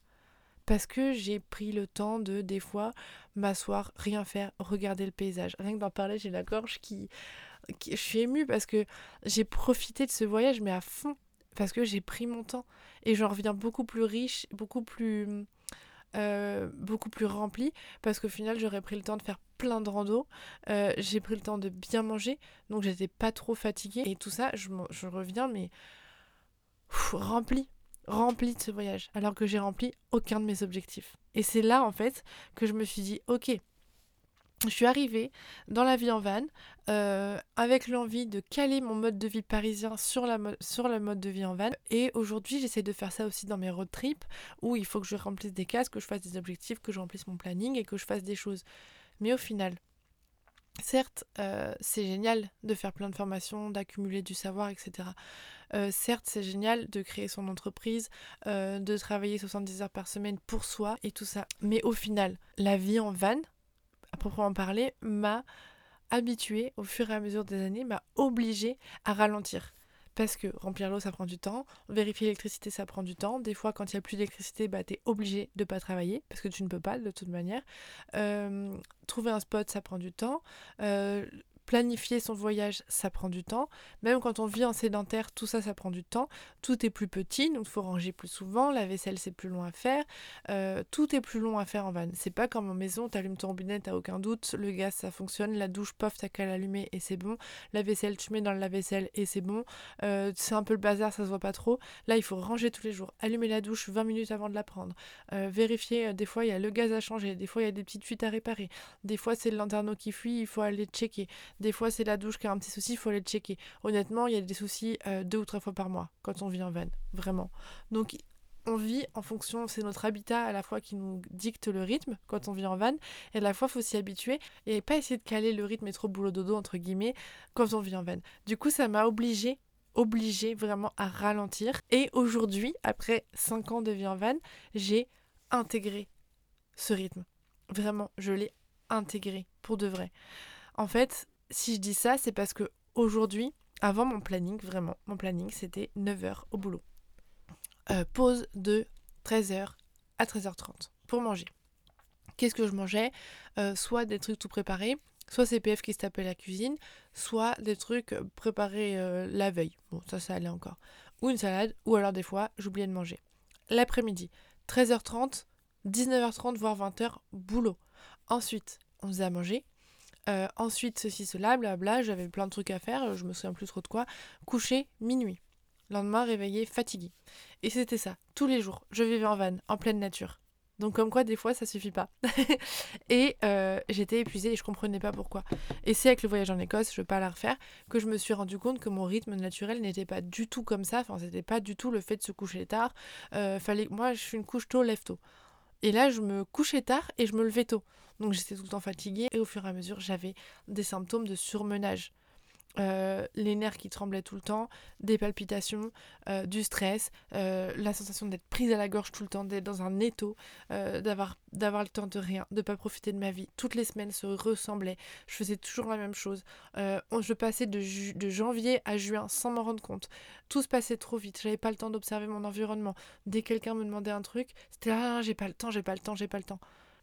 parce que j'ai pris le temps de, des fois, m'asseoir, rien faire, regarder le paysage. Rien que d'en parler, j'ai la gorge qui, Je suis émue parce que j'ai profité de ce voyage, mais à fond, parce que j'ai pris mon temps. Et j'en reviens beaucoup plus riche, beaucoup plus... Euh, beaucoup plus rempli parce qu'au final j'aurais pris le temps de faire plein de rando euh, j'ai pris le temps de bien manger donc j'étais pas trop fatiguée et tout ça je, je reviens mais rempli rempli de ce voyage, alors que j'ai rempli aucun de mes objectifs. Et c'est là, en fait, que je me suis dit, ok, je suis arrivée dans la vie en van euh, avec l'envie de caler mon mode de vie parisien sur, la sur le mode de vie en van. Et aujourd'hui, j'essaie de faire ça aussi dans mes road trips où il faut que je remplisse des cases, que je fasse des objectifs, que je remplisse mon planning et que je fasse des choses. Mais au final, Certes, euh, c'est génial de faire plein de formations, d'accumuler du savoir, etc. Euh, certes, c'est génial de créer son entreprise, euh, de travailler 70 heures par semaine pour soi et tout ça. Mais au final, la vie en van, à proprement parler, m'a habitué au fur et à mesure des années, m'a obligé à ralentir. Parce que remplir l'eau, ça prend du temps. Vérifier l'électricité, ça prend du temps. Des fois, quand il n'y a plus d'électricité, bah, tu es obligé de ne pas travailler parce que tu ne peux pas de toute manière. Euh, trouver un spot, ça prend du temps. Euh, planifier son voyage, ça prend du temps. Même quand on vit en sédentaire, tout ça, ça prend du temps. Tout est plus petit, donc il faut ranger plus souvent. La vaisselle, c'est plus long à faire. Euh, tout est plus long à faire en van. C'est pas comme en maison, t'allumes ton robinet, t'as aucun doute. Le gaz, ça fonctionne. La douche, pof, t'as qu'à l'allumer et c'est bon. La vaisselle, tu mets dans le lave-vaisselle et c'est bon. Euh, c'est un peu le bazar, ça se voit pas trop. Là, il faut ranger tous les jours. Allumer la douche 20 minutes avant de la prendre. Euh, vérifier, des fois, il y a le gaz à changer. Des fois, il y a des petites fuites à réparer. Des fois, c'est le lanterneau qui fuit, il faut aller checker. Des fois, c'est la douche qui a un petit souci, il faut aller le checker. Honnêtement, il y a des soucis euh, deux ou trois fois par mois quand on vit en van, vraiment. Donc, on vit en fonction, c'est notre habitat à la fois qui nous dicte le rythme quand on vit en van, et à la fois, il faut s'y habituer et pas essayer de caler le rythme et trop boulot dodo, entre guillemets, quand on vit en van. Du coup, ça m'a obligé obligé vraiment à ralentir. Et aujourd'hui, après 5 ans de vie en van, j'ai intégré ce rythme. Vraiment, je l'ai intégré pour de vrai. En fait, si je dis ça, c'est parce que aujourd'hui, avant mon planning, vraiment, mon planning, c'était 9h au boulot. Euh, pause de 13h à 13h30 pour manger. Qu'est-ce que je mangeais? Euh, Soit des trucs tout préparés, soit CPF qui se tapait la cuisine, soit des trucs préparés euh, la veille. Bon, ça, ça allait encore. Ou une salade, ou alors des fois, j'oubliais de manger. L'après-midi, 13h30, 19h30, voire 20h, boulot. Ensuite, on faisait à manger, euh, ensuite, ceci, cela, blabla, j'avais plein de trucs à faire, je me souviens plus trop de quoi. Coucher, minuit. Lendemain, réveillé, fatigué. Et c'était ça, tous les jours. Je vivais en van, en pleine nature. Donc comme quoi, des fois, ça suffit pas. et euh, j'étais épuisée et je comprenais pas pourquoi. Et c'est avec le voyage en Écosse, je veux pas la refaire, que je me suis rendu compte que mon rythme naturel n'était pas du tout comme ça. Enfin, c'était pas du tout le fait de se coucher tard. Euh, fallait... Moi, je suis une couche tôt, lève tôt. Et là, je me couchais tard et je me levais tôt. Donc j'étais tout le temps fatiguée et au fur et à mesure, j'avais des symptômes de surmenage. Euh, les nerfs qui tremblaient tout le temps, des palpitations, euh, du stress, euh, la sensation d'être prise à la gorge tout le temps, d'être dans un étau, d'avoir, d'avoir le temps de rien, de pas profiter de ma vie. Toutes les semaines se ressemblaient. Je faisais toujours la même chose. je passais de, de janvier à juin sans m'en rendre compte. Tout se passait trop vite. J'avais pas le temps d'observer mon environnement. Dès que quelqu'un me demandait un truc, c'était ah, j'ai pas le temps, j'ai pas le temps, j'ai pas le temps.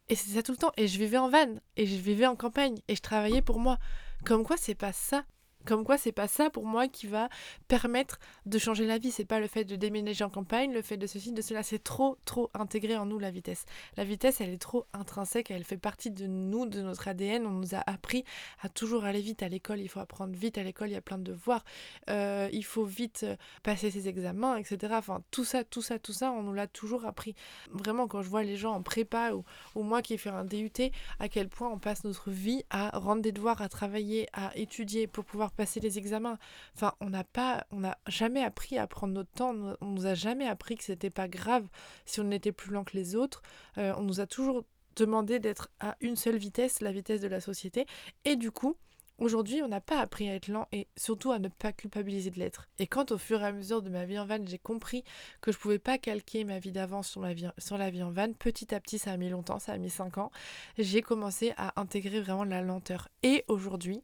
Et c'est ça tout le temps. Et je vivais en van, et je vivais en campagne, et je travaillais pour moi. Comme quoi, c'est pas ça comme quoi, c'est pas ça pour moi qui va permettre de changer la vie. C'est pas le fait de déménager en campagne, le fait de ceci, de cela. C'est trop, trop intégré en nous la vitesse. La vitesse, elle est trop intrinsèque, elle fait partie de nous, de notre ADN. On nous a appris à toujours aller vite à l'école. Il faut apprendre vite à l'école. Il y a plein de devoirs. Euh, il faut vite euh, passer ses examens, etc. Enfin, tout ça, tout ça, tout ça, on nous l'a toujours appris. Vraiment, quand je vois les gens en prépa ou, ou moi qui ai fait un DUT, à quel point on passe notre vie à rendre des devoirs, à travailler, à étudier pour pouvoir passer les examens. Enfin, on n'a pas, on n'a jamais appris à prendre notre temps. On nous a jamais appris que c'était pas grave si on était plus lent que les autres. Euh, on nous a toujours demandé d'être à une seule vitesse, la vitesse de la société. Et du coup, Aujourd'hui, on n'a pas appris à être lent et surtout à ne pas culpabiliser de l'être. Et quand au fur et à mesure de ma vie en van, j'ai compris que je pouvais pas calquer ma vie d'avant sur, la vie en van, petit à petit, ça a mis longtemps, ça a mis 5 ans, j'ai commencé à intégrer vraiment la lenteur. Et aujourd'hui,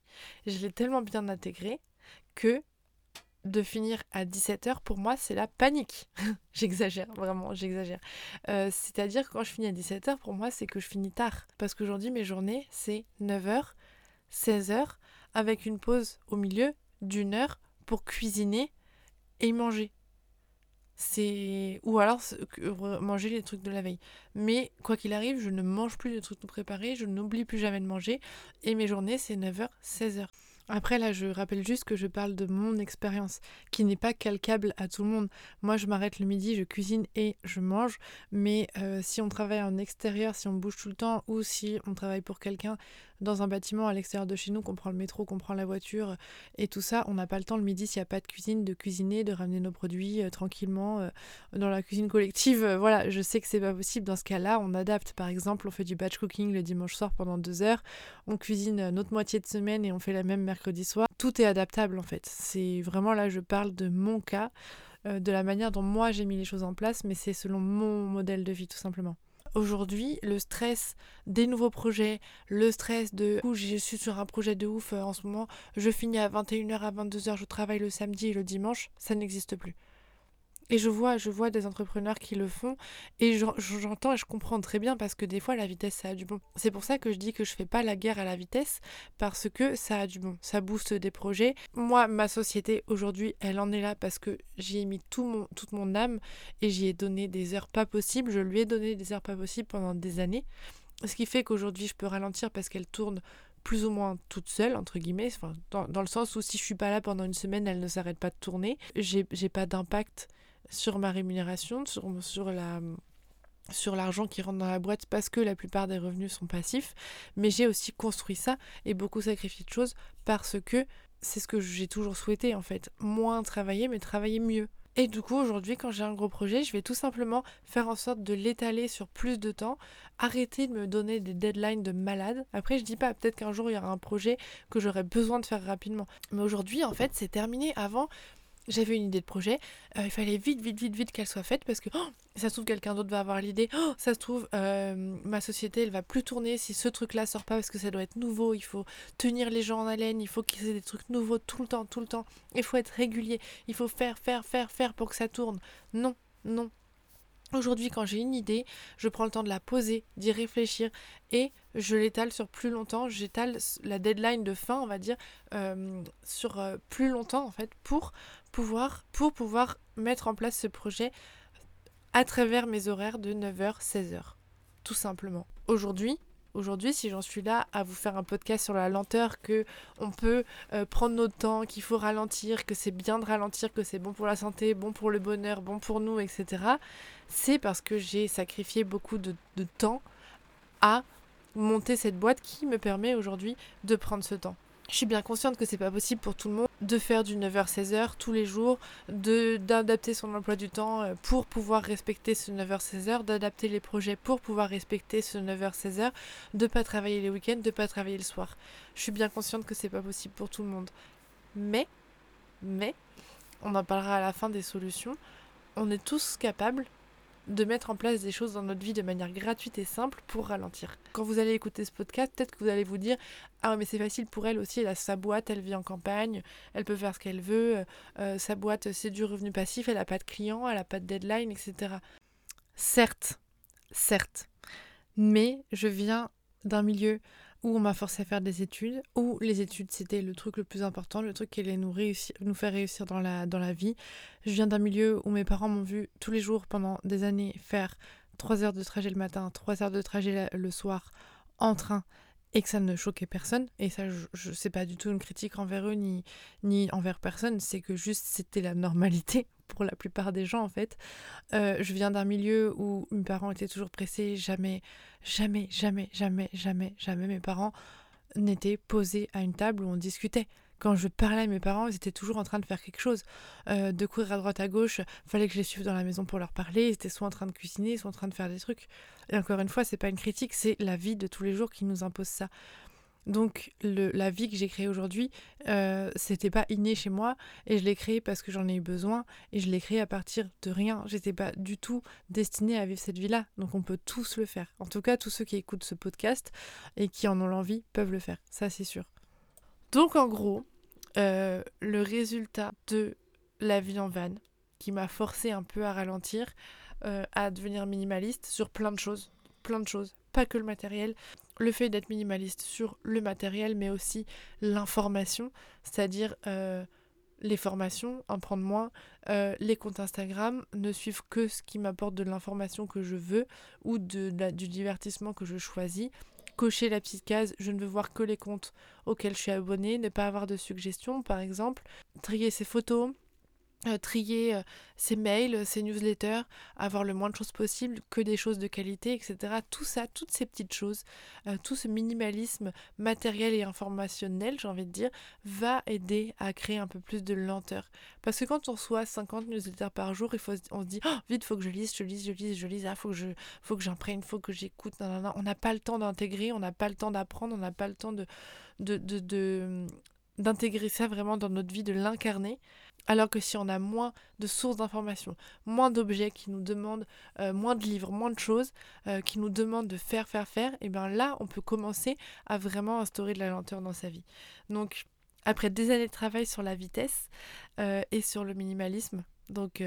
je l'ai tellement bien intégré que de finir à 17h, pour moi, c'est la panique. j'exagère, vraiment, j'exagère. Euh, c'est-à-dire quand je finis à 17h, pour moi, c'est que je finis tard. Parce qu'aujourd'hui, mes journées, c'est 9h, 16h, avec une pause au milieu d'une heure pour cuisiner et manger. C'est ou alors manger les trucs de la veille. Mais quoi qu'il arrive, je ne mange plus de trucs préparés, je n'oublie plus jamais de manger et mes journées c'est 9h, 16h. Après, là, je rappelle juste que je parle de mon expérience, qui n'est pas calcable à tout le monde. Moi, je m'arrête le midi, je cuisine et je mange. Mais euh, si on travaille en extérieur, si on bouge tout le temps, ou si on travaille pour quelqu'un dans un bâtiment à l'extérieur de chez nous, qu'on prend le métro, qu'on prend la voiture et tout ça, on n'a pas le temps le midi s'il n'y a pas de cuisine, de cuisiner, de ramener nos produits euh, tranquillement euh, dans la cuisine collective. voilà, je sais que c'est pas possible. Dans ce cas-là, on adapte. Par exemple, on fait du batch cooking le dimanche soir pendant deux heures. On cuisine notre moitié de semaine et on fait la même mercredi soir. Tout est adaptable en fait. C'est vraiment là, je parle de mon cas, euh, de la manière dont moi j'ai mis les choses en place, mais c'est selon mon modèle de vie tout simplement. Aujourd'hui, le stress des nouveaux projets, le stress de où je suis sur un projet de ouf euh, en ce moment, je finis à 21h à 22h, je travaille le samedi et le dimanche, ça n'existe plus. Et je vois, je vois des entrepreneurs qui le font et j'entends et je comprends très bien parce que des fois la vitesse ça a du bon. C'est pour ça que je dis que je fais pas la guerre à la vitesse parce que ça a du bon, ça booste des projets. Moi, ma société aujourd'hui, elle en est là parce que j'y ai mis tout mon, toute mon âme et j'y ai donné des heures pas possibles. Je lui ai donné des heures pas possibles pendant des années. Ce qui fait qu'aujourd'hui je peux ralentir parce qu'elle tourne plus ou moins toute seule, entre guillemets, enfin, dans, dans, le sens où si je suis pas là pendant une semaine, elle ne s'arrête pas de tourner. J'ai pas d'impact sur ma rémunération, sur, sur la sur l'argent qui rentre dans la boîte parce que la plupart des revenus sont passifs, mais j'ai aussi construit ça et beaucoup sacrifié de choses parce que c'est ce que j'ai toujours souhaité en fait, moins travailler mais travailler mieux. Et du coup, aujourd'hui, quand j'ai un gros projet, je vais tout simplement faire en sorte de l'étaler sur plus de temps, arrêter de me donner des deadlines de malade. Après, je dis pas, peut-être qu'un jour il y aura un projet que j'aurai besoin de faire rapidement. Mais aujourd'hui, en fait, c'est terminé. Avant, j'avais une idée de projet, euh, il fallait vite, vite, vite, vite qu'elle soit faite parce que oh, ça se trouve quelqu'un d'autre va avoir l'idée, oh, ça se trouve ma société elle va plus tourner si ce truc-là sort pas parce que ça doit être nouveau, il faut tenir les gens en haleine, il faut qu'ils aient des trucs nouveaux tout le temps, tout le temps, il faut être régulier, il faut faire, faire, faire, faire pour que ça tourne. Non, non, Aujourd'hui, quand j'ai une idée, je prends le temps de la poser, d'y réfléchir et je l'étale sur plus longtemps. J'étale la deadline de fin, on va dire, euh, sur euh, plus longtemps en fait, pour pour pouvoir mettre en place ce projet à travers mes horaires de 9h, 16h. Tout simplement. Aujourd'hui, aujourd'hui, si j'en suis là à vous faire un podcast sur la lenteur, que on peut euh, prendre notre temps, qu'il faut ralentir, que c'est bien de ralentir, que c'est bon pour la santé, bon pour le bonheur, bon pour nous, etc., c'est parce que j'ai sacrifié beaucoup de, de temps à monter cette boîte qui me permet aujourd'hui de prendre ce temps. Je suis bien consciente que c'est pas possible pour tout le monde de faire du 9h-16h tous les jours, d'adapter son emploi du temps euh, pour pouvoir respecter ce 9h-16h, d'adapter les projets pour pouvoir respecter ce 9h-16h, de pas travailler les week-ends, de pas travailler le soir. Je suis bien consciente que c'est pas possible pour tout le monde. Mais, mais, on en parlera à la fin des solutions, on est tous capables de mettre en place des choses dans notre vie de manière gratuite et simple pour ralentir. Quand vous allez écouter ce podcast, peut-être que vous allez vous dire Ah, mais c'est facile pour elle aussi, elle a sa boîte, elle vit en campagne, elle peut faire ce qu'elle veut, euh, euh, sa boîte c'est du revenu passif, elle n'a pas de clients, elle n'a pas de deadline, etc. Certes, certes, mais je viens d'un milieu où on m'a forcé à faire des études, où les études c'était le truc le plus important, le truc qui allait nous, faire réussir dans la, dans la vie. Je viens d'un milieu où mes parents m'ont vu tous les jours pendant des années faire 3 heures de trajet le matin, 3 heures de trajet le soir en train et que ça ne choquait personne. Et ça, je, sais pas du tout une critique envers eux ni, ni envers personne, c'est que juste c'était la normalité pour la plupart des gens en fait. Euh, je viens d'un milieu où mes parents étaient toujours pressés, jamais, jamais, jamais, jamais, jamais, jamais mes parents n'étaient posés à une table où on discutait. Quand je parlais à mes parents, ils étaient toujours en train de faire quelque chose, euh, de courir à droite à gauche. Fallait que je les suive dans la maison pour leur parler. Ils étaient soit en train de cuisiner, soit en train de faire des trucs. Et encore une fois, c'est pas une critique, c'est la vie de tous les jours qui nous impose ça. Donc la vie que j'ai créée aujourd'hui, euh, c'était pas inné chez moi et je l'ai créée parce que j'en ai eu besoin et je l'ai créée à partir de rien. J'étais pas du tout destinée à vivre cette vie-là. Donc on peut tous le faire. En tout cas, tous ceux qui écoutent ce podcast et qui en ont l'envie peuvent le faire. Ça c'est sûr. Donc en gros, euh, le résultat de la vie en van qui m'a forcé un peu à ralentir, euh, à devenir minimaliste sur plein de choses, plein de choses, pas que le matériel, le fait d'être minimaliste sur le matériel, mais aussi l'information, c'est-à-dire euh, les formations, en prendre moins, euh, les comptes Instagram, ne suivre que ce qui m'apporte de l'information que je veux ou de, du divertissement que je choisis. Cocher la petite case, je ne veux voir que les comptes auxquels je suis abonné, ne pas avoir de suggestions par exemple, trier ses photos, euh, trier euh, ses mails, ses newsletters, avoir le moins de choses possible, que des choses de qualité, etc. Tout ça, toutes ces petites choses, euh, tout ce minimalisme matériel et informationnel, j'ai envie de dire, va aider à créer un peu plus de lenteur. Parce que quand on reçoit 50 newsletters par jour, il faut, on se dit, oh, vite, faut que je lise, je lise, je lise, je lise, ah, faut que je, faut que faut que j'écoute, on n'a pas le temps d'intégrer, on n'a pas le temps d'apprendre, on n'a pas le temps de, de, de d'intégrer ça vraiment dans notre vie, de l'incarner. Alors que si on a moins de sources d'informations, moins d'objets qui nous demandent, euh, moins de livres, moins de choses, euh, qui nous demandent de faire, faire, faire, et bien là, on peut commencer à vraiment instaurer de la lenteur dans sa vie. Donc, après des années de travail sur la vitesse euh, et sur le minimalisme, donc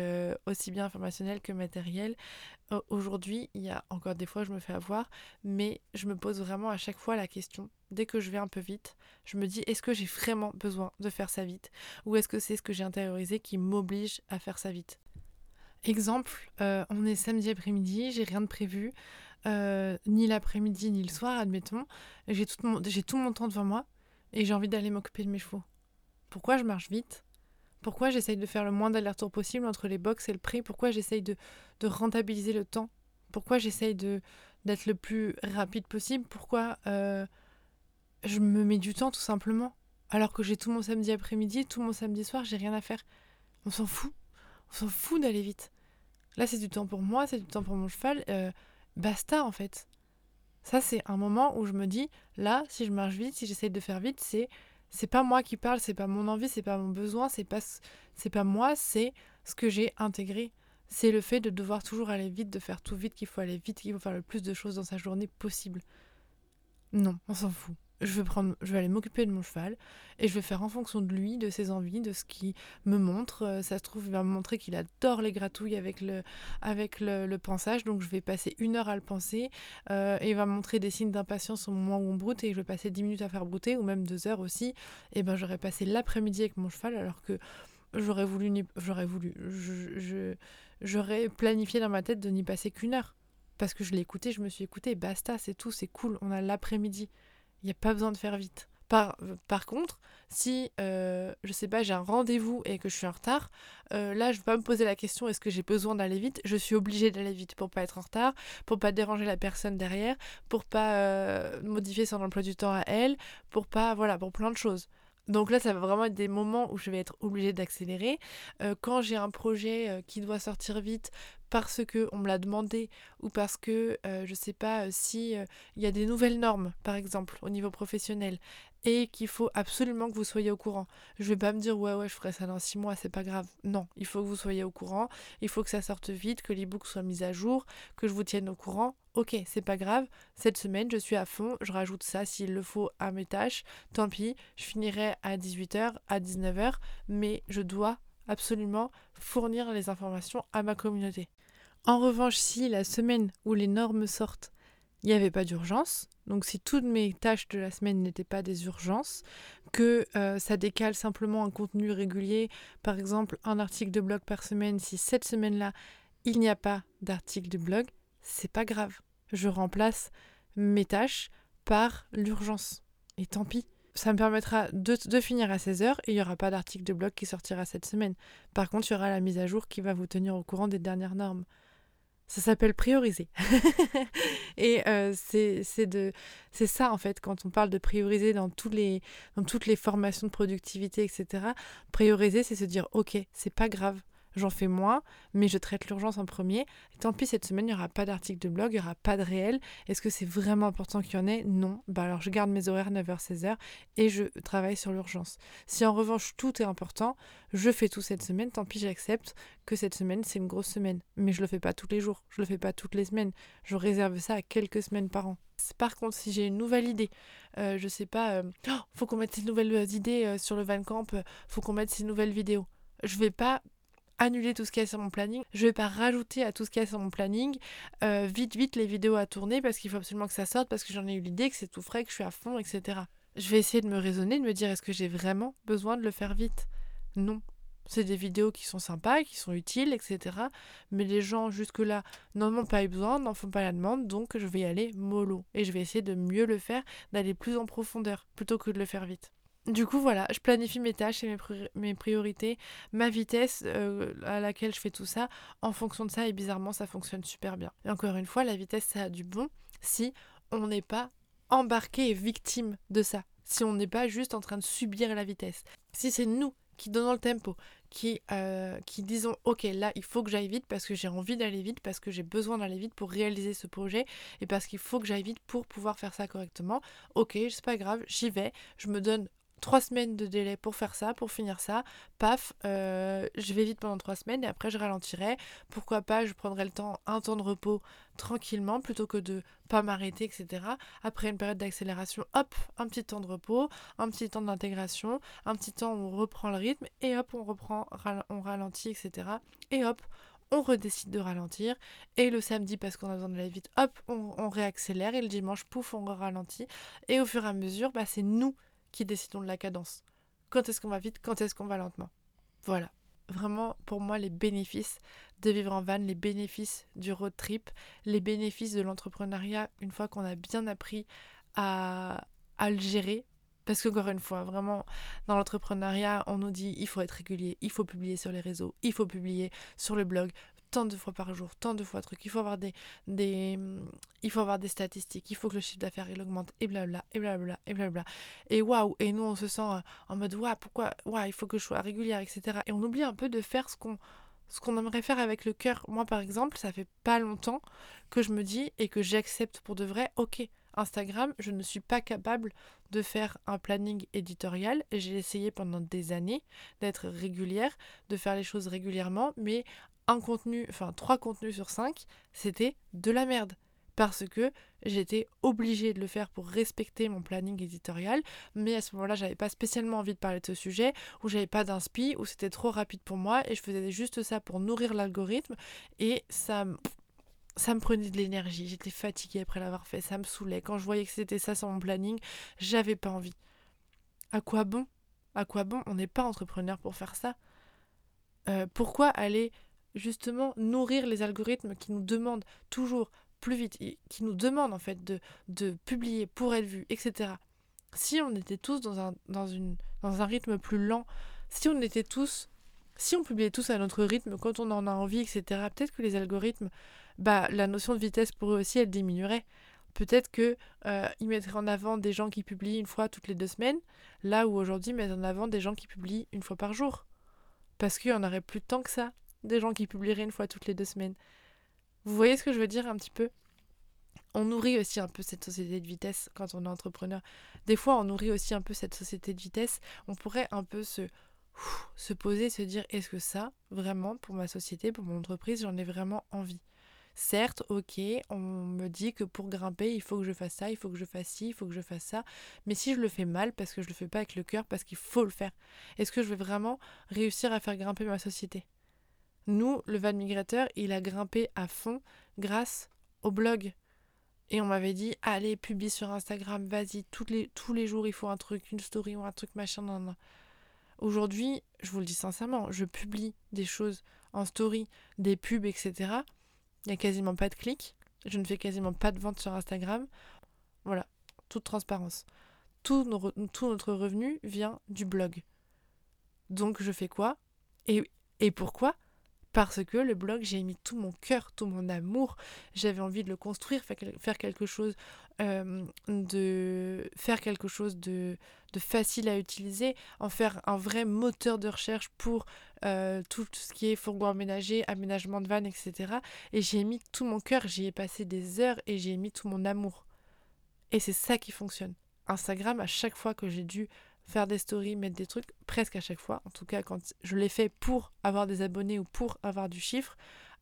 aussi bien informationnel que matériel, aujourd'hui, il y a encore des fois, je me fais avoir, mais je me pose vraiment à chaque fois la question dès que je vais un peu vite, je me dis est-ce que j'ai vraiment besoin de faire ça vite? Ou est-ce que c'est ce que j'ai intériorisé qui m'oblige à faire ça vite? Exemple, euh, on est samedi après-midi, j'ai rien de prévu, euh, ni l'après-midi ni le soir, admettons. J'ai tout, mon, tout mon temps devant moi et j'ai envie d'aller m'occuper de mes chevaux. Pourquoi je marche vite? Pourquoi j'essaye de faire le moins d'aller-retour possible entre les box et le prix? Pourquoi j'essaye de, rentabiliser le temps? Pourquoi j'essaye d'être le plus rapide possible? Pourquoi euh, je me mets du temps tout simplement? Alors que j'ai tout mon samedi après-midi, tout mon samedi soir, j'ai rien à faire. On s'en fout. On s'en fout d'aller vite. Là, c'est du temps pour moi, c'est du temps pour mon cheval. Euh, basta, en fait. Ça, c'est un moment où je me dis, là, si je marche vite, si j'essaye de faire vite, c'est c'est pas moi qui parle, c'est pas mon envie, c'est pas mon besoin, c'est pas c'est pas moi, c'est ce que j'ai intégré. C'est le fait de devoir toujours aller vite, de faire tout vite, qu'il faut aller vite, qu'il faut faire le plus de choses dans sa journée possible. Non, on s'en fout je vais, prendre, je vais aller m'occuper de mon cheval et je vais faire en fonction de lui, de ses envies, de ce qu'il me montre. Euh, ça se trouve, il va me montrer qu'il adore les gratouilles avec le, avec le, donc je vais passer une heure à le penser euh, et il va montrer des signes d'impatience au moment où on broute et je vais passer dix minutes à faire brouter ou même deux heures aussi. Et ben j'aurais passé l'après-midi avec mon cheval alors que j'aurais voulu, j'aurais voulu, j'aurais planifié dans ma tête de n'y passer qu'une heure. Parce que je l'ai écouté, je me suis écouté, basta, c'est tout, c'est cool, on a l'après-midi. Il n'y a pas besoin de faire vite. Par, par contre, si, euh, je sais pas, j'ai un rendez-vous et que je suis en retard, euh, là, je vais pas me poser la question est-ce que j'ai besoin d'aller vite? Je suis obligée d'aller vite pour pas être en retard, pour pas déranger la personne derrière, pour pas euh, modifier son emploi du temps à elle, pour pas, voilà, pour plein de choses. Donc là, ça va vraiment être des moments où je vais être obligée d'accélérer. Quand j'ai un projet qui doit sortir vite parce que on me l'a demandé ou parce que euh, je sais pas si il y a des nouvelles normes, par exemple, au niveau professionnel, et qu'il faut absolument que vous soyez au courant. Je vais pas me dire ouais ouais je ferai ça dans six mois, c'est pas grave. Non, il faut que vous soyez au courant, il faut que ça sorte vite, que l'ebook soit mis à jour, que je vous tienne au courant. Ok, c'est pas grave, cette semaine je suis à fond, je rajoute ça s'il le faut à mes tâches, tant pis, je finirai à 18h, à 19h, mais je dois absolument fournir les informations à ma communauté. En revanche, si la semaine où les normes sortent, il n'y avait pas d'urgence, donc si toutes mes tâches de la semaine n'étaient pas des urgences, que euh, ça décale simplement un contenu régulier, par exemple un article de blog par semaine, si cette semaine-là il n'y a pas d'article de blog, c'est pas grave. Je remplace mes tâches par l'urgence. Et tant pis. Ça me permettra de, finir à 16h et il n'y aura pas d'article de blog qui sortira cette semaine. Par contre, il y aura la mise à jour qui va vous tenir au courant des dernières normes. Ça s'appelle prioriser. et euh, c'est ça, en fait, quand on parle de prioriser dans, tous les, toutes les formations de productivité, etc. Prioriser, c'est se dire, OK, c'est pas grave j'en fais moins, mais je traite l'urgence en premier. Tant pis, cette semaine, il n'y aura pas d'article de blog, il n'y aura pas de réel. Est-ce que c'est vraiment important qu'il y en ait? Non. Bah alors je garde mes horaires 9h-16h et je travaille sur l'urgence. Si en revanche tout est important, je fais tout cette semaine, tant pis, j'accepte que cette semaine, c'est une grosse semaine. Mais je le fais pas tous les jours, je le fais pas toutes les semaines. Je réserve ça à quelques semaines par an. Par contre, si j'ai une nouvelle idée, euh, je sais pas, euh, oh, faut qu'on mette ces nouvelles euh, idées sur le Van Camp, faut qu'on mette ces nouvelles vidéos. Je vais pas annuler tout ce qu'il y a sur mon planning. Je vais pas rajouter à tout ce qu'il y a sur mon planning euh, vite, vite les vidéos à tourner parce qu'il faut absolument que ça sorte, parce que j'en ai eu l'idée, que c'est tout frais, que je suis à fond, etc. Je vais essayer de me raisonner, de me dire est-ce que j'ai vraiment besoin de le faire vite? Non. C'est des vidéos qui sont sympas, qui sont utiles, etc. Mais les gens jusque-là n'en ont pas eu besoin, n'en font pas la demande, donc je vais y aller mollo. Et je vais essayer de mieux le faire, d'aller plus en profondeur, plutôt que de le faire vite. Du coup, voilà, je planifie mes tâches et mes, priorités, ma vitesse euh, à laquelle je fais tout ça en fonction de ça et bizarrement, ça fonctionne super bien. Et encore une fois, la vitesse, ça a du bon si on n'est pas embarqué et victime de ça. Si on n'est pas juste en train de subir la vitesse. Si c'est nous qui donnons le tempo, qui, euh, qui disons ok là il faut que j'aille vite parce que j'ai envie d'aller vite, parce que j'ai besoin d'aller vite pour réaliser ce projet et parce qu'il faut que j'aille vite pour pouvoir faire ça correctement. Ok, c'est pas grave, j'y vais, je me donne trois semaines de délai pour faire ça, pour finir ça. Paf, euh, je vais vite pendant trois semaines et après je ralentirai. Pourquoi pas, je prendrai le temps, un temps de repos tranquillement plutôt que de pas m'arrêter, etc. Après une période d'accélération, hop, un petit temps de repos, un petit temps d'intégration, un petit temps où on reprend le rythme et hop, on reprend, on ralentit, etc. Et hop, on redécide de ralentir. Et le samedi, parce qu'on a besoin d'aller vite, hop, on, réaccélère. Et le dimanche, pouf, on ralentit. Et au fur et à mesure, bah, c'est nous qui décidons de la cadence. Quand est-ce qu'on va vite, quand est-ce qu'on va lentement. Voilà. Vraiment, pour moi, les bénéfices de vivre en van, les bénéfices du road trip, les bénéfices de l'entrepreneuriat, une fois qu'on a bien appris à, à le gérer, parce qu'encore une fois, vraiment, dans l'entrepreneuriat, on nous dit il faut être régulier, il faut publier sur les réseaux, il faut publier sur le blog, tant de fois par jour, tant de fois truc. Il faut avoir des, des, il faut avoir des statistiques. Il faut que le chiffre d'affaires il augmente et blabla et blabla et blabla. Et waouh Et nous on se sent euh, en mode waouh pourquoi waouh il faut que je sois régulière etc. Et on oublie un peu de faire ce qu'on ce qu'on aimerait faire avec le cœur. Moi par exemple ça fait pas longtemps que je me dis et que j'accepte pour de vrai. Ok Instagram je ne suis pas capable de faire un planning éditorial. J'ai essayé pendant des années d'être régulière, de faire les choses régulièrement, mais un contenu, enfin trois contenus sur cinq, c'était de la merde. Parce que j'étais obligée de le faire pour respecter mon planning éditorial, mais à ce moment-là, j'avais pas spécialement envie de parler de ce sujet, ou j'avais pas d'inspi, ou c'était trop rapide pour moi, et je faisais juste ça pour nourrir l'algorithme, et ça, me prenait de l'énergie. J'étais fatiguée après l'avoir fait, ça me saoulait. Quand je voyais que c'était ça sur mon planning, j'avais pas envie. À quoi bon? À quoi bon? On n'est pas entrepreneur pour faire ça. Euh, pourquoi aller justement nourrir les algorithmes qui nous demandent toujours plus vite, qui nous demandent en fait de, de publier pour être vu, etc. Si on était tous dans un, dans, une, dans un rythme plus lent, si on était tous, si on publiait tous à notre rythme quand on en a envie, etc., peut-être que les algorithmes, bah, la notion de vitesse pour eux aussi, elle diminuerait. Peut-être qu'ils euh, mettraient en avant des gens qui publient une fois toutes les deux semaines, là où aujourd'hui ils mettent en avant des gens qui publient une fois par jour. Parce qu'il n'y en aurait plus de temps que ça des gens qui publieraient une fois toutes les deux semaines. Vous voyez ce que je veux dire un petit peu? On nourrit aussi un peu cette société de vitesse quand on est entrepreneur. Des fois, on nourrit aussi un peu cette société de vitesse. On pourrait un peu se, se poser, se dire est-ce que ça, vraiment, pour ma société, pour mon entreprise, j'en ai vraiment envie? Certes, ok, on me dit que pour grimper, il faut que je fasse ça, il faut que je fasse ci, il faut que je fasse ça. Mais si je le fais mal, parce que je le fais pas avec le cœur, parce qu'il faut le faire, est-ce que je vais vraiment réussir à faire grimper ma société? Nous, le Van Migrateur, il a grimpé à fond grâce au blog. Et on m'avait dit, allez, publie sur Instagram, vas-y, les, tous les jours, il faut un truc, une story ou un truc machin. Aujourd'hui, je vous le dis sincèrement, je publie des choses en story, des pubs, etc. Il n'y a quasiment pas de clics. Je ne fais quasiment pas de vente sur Instagram. Voilà, toute transparence. Tout, notre revenu vient du blog. Donc je fais quoi? Et pourquoi? Parce que le blog, j'ai mis tout mon cœur, tout mon amour. J'avais envie de le construire, faire quelque chose de faire quelque chose de, de, facile à utiliser, en faire un vrai moteur de recherche pour euh, tout, ce qui est fourgon aménagé, aménagement de vannes, etc. Et j'ai mis tout mon cœur, j'y ai passé des heures et j'ai mis tout mon amour. Et c'est ça qui fonctionne. Instagram, à chaque fois que j'ai dû faire des stories, mettre des trucs, presque à chaque fois, en tout cas quand je l'ai fait pour avoir des abonnés ou pour avoir du chiffre,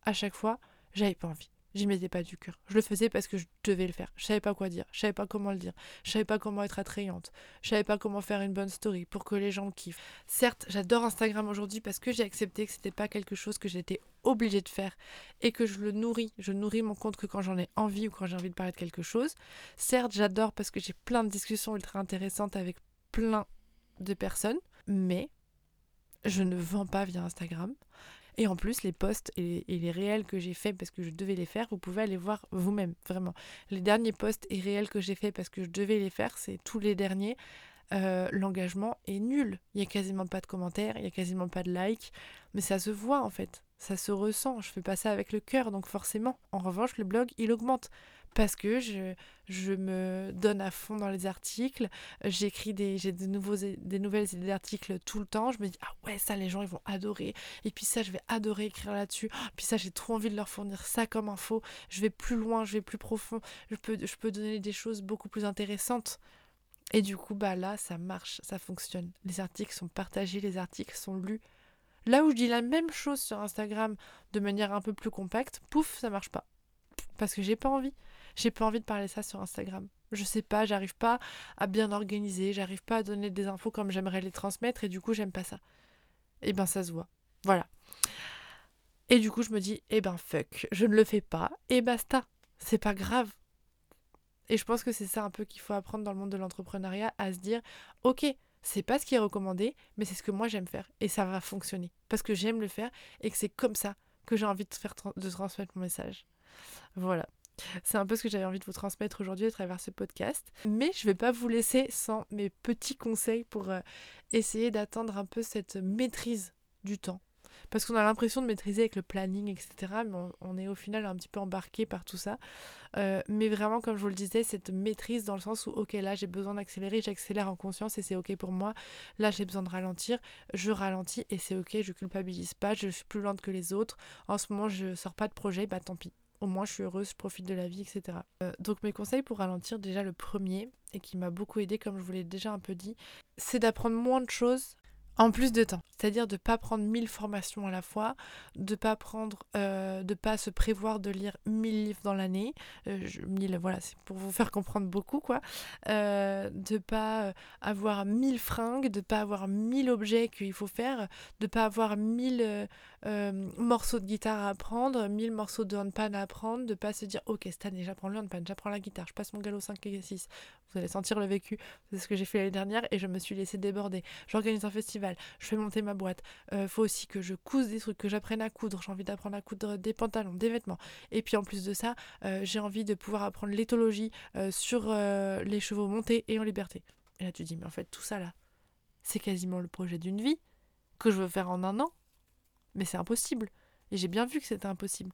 à chaque fois, j'avais pas envie. J'y mettais pas du cœur. Je le faisais parce que je devais le faire. Je savais pas quoi dire. Je savais pas comment le dire. Je savais pas comment être attrayante. Je savais pas comment faire une bonne story pour que les gens kiffent. Certes, j'adore Instagram aujourd'hui parce que j'ai accepté que c'était pas quelque chose que j'étais obligée de faire et que je le nourris. Je nourris mon compte que quand j'en ai envie ou quand j'ai envie de parler de quelque chose. Certes, j'adore parce que j'ai plein de discussions ultra intéressantes avec plein de personnes, mais je ne vends pas via Instagram. Et en plus, les posts et, les réels que j'ai faits parce que je devais les faire, vous pouvez aller voir vous-même, vraiment. Les derniers posts et réels que j'ai faits parce que je devais les faire, c'est tous les derniers. Euh, l'engagement est nul. Il n'y a quasiment pas de commentaires, il n'y a quasiment pas de likes, mais ça se voit en fait, ça se ressent. Je fais pas ça avec le cœur, donc forcément. En revanche, le blog, il augmente parce que je, me donne à fond dans les articles, j'écris des, j'ai de nouveaux, des nouvelles tout le temps, je me dis, ah ouais, ça les gens ils vont adorer, et puis ça je vais adorer écrire là-dessus, oh, puis ça j'ai trop envie de leur fournir ça comme info, je vais plus loin, je vais plus profond, je peux, je donner des choses beaucoup plus intéressantes. Et du coup, bah là, ça marche, ça fonctionne. Les articles sont partagés, les articles sont lus. Là où je dis la même chose sur Instagram de manière un peu plus compacte, pouf, ça marche pas. Parce que j'ai pas envie. J'ai pas envie de parler ça sur Instagram. Je sais pas, j'arrive pas à bien organiser, j'arrive pas à donner des infos comme j'aimerais les transmettre et du coup j'aime pas ça. Et eh ben ça se voit. Voilà. Et du coup je me dis, eh ben fuck, je ne le fais pas et basta. C'est pas grave. Et je pense que c'est ça un peu qu'il faut apprendre dans le monde de l'entrepreneuriat, à se dire, ok, c'est pas ce qui est recommandé, mais c'est ce que moi j'aime faire et ça va fonctionner parce que j'aime le faire et que c'est comme ça que j'ai envie de faire de transmettre mon message. Voilà. C'est un peu ce que j'avais envie de vous transmettre aujourd'hui à travers ce podcast. Mais je ne vais pas vous laisser sans mes petits conseils pour euh, essayer d'atteindre un peu cette maîtrise du temps. Parce qu'on a l'impression de maîtriser avec le planning, etc. Mais on, est au final un petit peu embarqué par tout ça. Euh, mais vraiment, comme je vous le disais, cette maîtrise dans le sens où, ok, là j'ai besoin d'accélérer, j'accélère en conscience et c'est ok pour moi. Là j'ai besoin de ralentir, je ralentis et c'est ok, je culpabilise pas, je suis plus lente que les autres. En ce moment, je sors pas de projet, bah tant pis au moins je suis heureuse, je profite de la vie, etc. Euh, donc mes conseils pour ralentir, déjà le premier, et qui m'a beaucoup aidé, comme je vous l'ai déjà un peu dit, c'est d'apprendre moins de choses en plus de temps. C'est-à-dire de ne pas prendre mille formations à la fois, de pas prendre, euh, pas se prévoir de lire mille livres dans l'année. Euh, mille, voilà, c'est pour vous faire comprendre beaucoup, quoi. Euh, de pas avoir mille fringues, de pas avoir mille objets qu'il faut faire, de pas avoir mille morceaux de guitare à apprendre, mille morceaux de handpan à apprendre, de pas se dire, ok, cette année j'apprends le handpan, j'apprends la guitare, je passe mon galop 5 et 6. Vous allez sentir le vécu. C'est ce que j'ai fait l'année dernière et je me suis laissé déborder. J'organise un festival je fais monter ma boîte. Euh, faut aussi que je couse des trucs, que j'apprenne à coudre. J'ai envie d'apprendre à coudre des pantalons, des vêtements. Et puis en plus de ça, euh, j'ai envie de pouvoir apprendre l'éthologie euh, sur les chevaux montés et en liberté. Et là tu dis, mais en fait tout ça là, c'est quasiment le projet d'une vie que je veux faire en un an. Mais c'est impossible. Et j'ai bien vu que c'était impossible.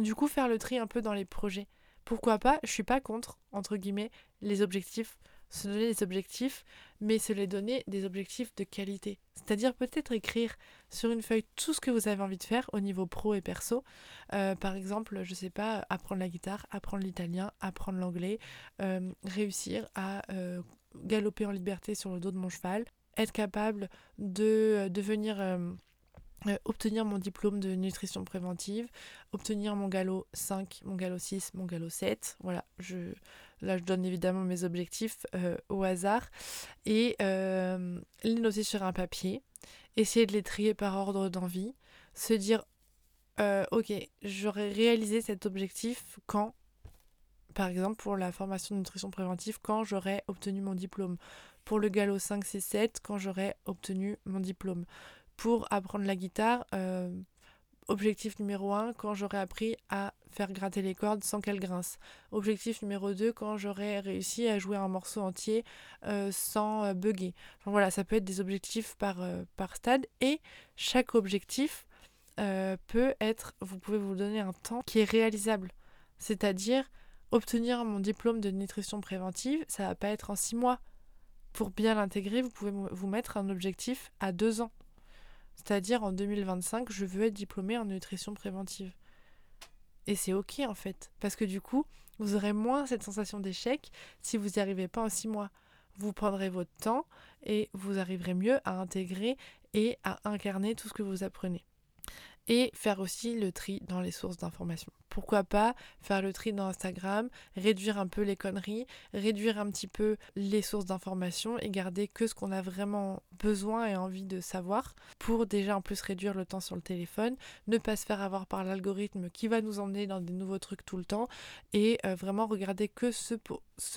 Du coup, faire le tri un peu dans les projets. Pourquoi pas Je suis pas contre, entre guillemets, les objectifs se donner des objectifs, mais se les donner des objectifs de qualité. C'est-à-dire peut-être écrire sur une feuille tout ce que vous avez envie de faire au niveau pro et perso. Euh, par exemple, je sais pas, apprendre la guitare, apprendre l'italien, apprendre l'anglais, euh, réussir à euh, galoper en liberté sur le dos de mon cheval, être capable de devenir euh, obtenir mon diplôme de nutrition préventive, obtenir mon galop 5, mon galop 6, mon galop 7. Voilà, je, là je donne évidemment mes objectifs euh, au hasard et euh, les noter sur un papier, essayer de les trier par ordre d'envie, se dire ok, j'aurais réalisé cet objectif quand, par exemple pour la formation de nutrition préventive, quand j'aurais obtenu mon diplôme. Pour le galop 5, 6, 7, quand j'aurais obtenu mon diplôme pour apprendre la guitare, euh, objectif numéro 1, quand j'aurai appris à faire gratter les cordes sans qu'elles grincent. Objectif numéro 2, quand j'aurai réussi à jouer un morceau entier euh, sans euh, bugger. voilà, ça peut être des objectifs par, par stade et chaque objectif peut être, vous pouvez vous donner un temps qui est réalisable. C'est-à-dire, obtenir mon diplôme de nutrition préventive, ça va pas être en six mois. Pour bien l'intégrer, vous pouvez vous mettre un objectif à deux ans. C'est-à-dire en 2025, je veux être diplômée en nutrition préventive. Et c'est ok en fait, parce que du coup, vous aurez moins cette sensation d'échec si vous n'y arrivez pas en six mois. Vous prendrez votre temps et vous arriverez mieux à intégrer et à incarner tout ce que vous apprenez et faire aussi le tri dans les sources d'informations. Pourquoi pas faire le tri dans Instagram, réduire un peu les conneries, réduire un petit peu les sources d'informations et garder que ce qu'on a vraiment besoin et envie de savoir pour déjà en plus réduire le temps sur le téléphone, ne pas se faire avoir par l'algorithme qui va nous emmener dans des nouveaux trucs tout le temps et euh, vraiment regarder que ce,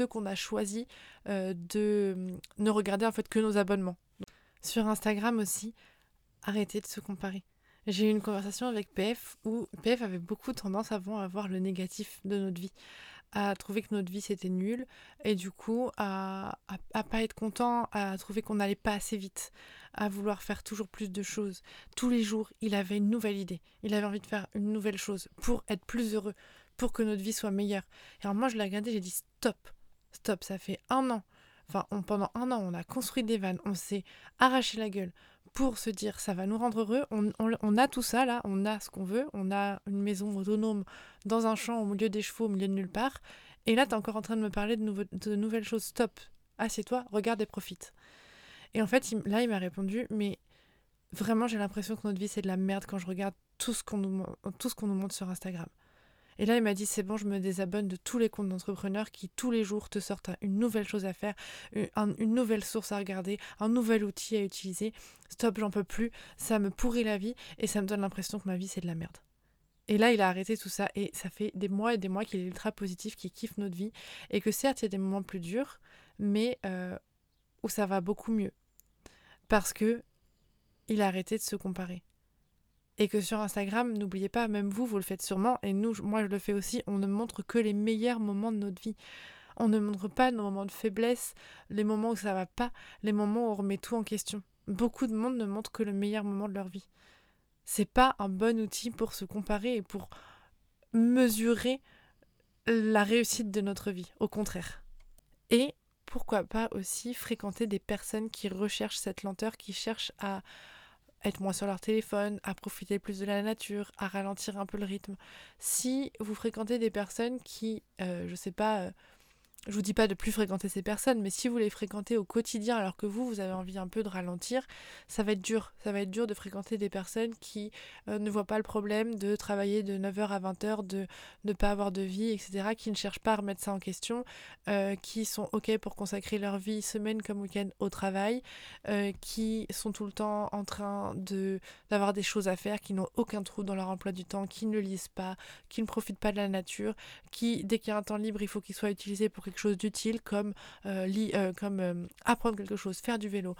qu'on a choisi euh, de ne regarder en fait que nos abonnements. Sur Instagram aussi, arrêtez de se comparer j'ai eu une conversation avec PF où PF avait beaucoup tendance avant à voir le négatif de notre vie, à trouver que notre vie c'était nul et du coup à, à, pas être content, à trouver qu'on n'allait pas assez vite, à vouloir faire toujours plus de choses. Tous les jours, il avait une nouvelle idée, il avait envie de faire une nouvelle chose pour être plus heureux, pour que notre vie soit meilleure. Et alors moi je l'ai regardé, j'ai dit stop, stop, ça fait un an. Enfin, pendant un an, on a construit des vannes, on s'est arraché la gueule, pour se dire ça va nous rendre heureux. On, a tout ça là, on a ce qu'on veut, on a une maison autonome dans un champ au milieu des chevaux, au milieu de nulle part. Et là, tu es encore en train de me parler de, nouvelles choses. Stop, assieds-toi, regarde et profite. Et en fait, là, il m'a répondu, mais vraiment, j'ai l'impression que notre vie, c'est de la merde quand je regarde tout ce qu'on tout ce qu'on nous montre sur Instagram. Et là, il m'a dit c'est bon, je me désabonne de tous les comptes d'entrepreneurs qui tous les jours te sortent une nouvelle chose à faire, une, nouvelle source à regarder, un nouvel outil à utiliser. Stop, j'en peux plus. Ça me pourrit la vie et ça me donne l'impression que ma vie c'est de la merde. Et là, il a arrêté tout ça et ça fait des mois et des mois qu'il est ultra positif, qu'il kiffe notre vie et que certes, il y a des moments plus durs, mais euh, où ça va beaucoup mieux. Parce que il a arrêté de se comparer. Et que sur Instagram, n'oubliez pas, même vous, vous le faites sûrement, et nous, moi je le fais aussi, on ne montre que les meilleurs moments de notre vie. On ne montre pas nos moments de faiblesse, les moments où ça va pas, les moments où on remet tout en question. Beaucoup de monde ne montre que le meilleur moment de leur vie. C'est pas un bon outil pour se comparer et pour mesurer la réussite de notre vie, au contraire. Et pourquoi pas aussi fréquenter des personnes qui recherchent cette lenteur, qui cherchent à être moins sur leur téléphone, à profiter plus de la nature, à ralentir un peu le rythme. Si vous fréquentez des personnes qui, euh, je sais pas, euh, je vous dis pas de plus fréquenter ces personnes, mais si vous les fréquentez au quotidien alors que vous, vous avez envie un peu de ralentir, ça va être dur. Ça va être dur de fréquenter des personnes qui euh, ne voient pas le problème de travailler de 9h à 20h, de ne pas avoir de vie, etc., qui ne cherchent pas à remettre ça en question, euh, qui sont OK pour consacrer leur vie, semaine comme week-end, au travail, euh, qui sont tout le temps en train de d'avoir des choses à faire, qui n'ont aucun trou dans leur emploi du temps, qui ne lisent pas, qui ne profitent pas de la nature, qui, dès qu'il y a un temps libre, il faut qu'il soit utilisé pour quelque chose d'utile comme, euh, euh, comme euh, apprendre quelque chose, faire du vélo,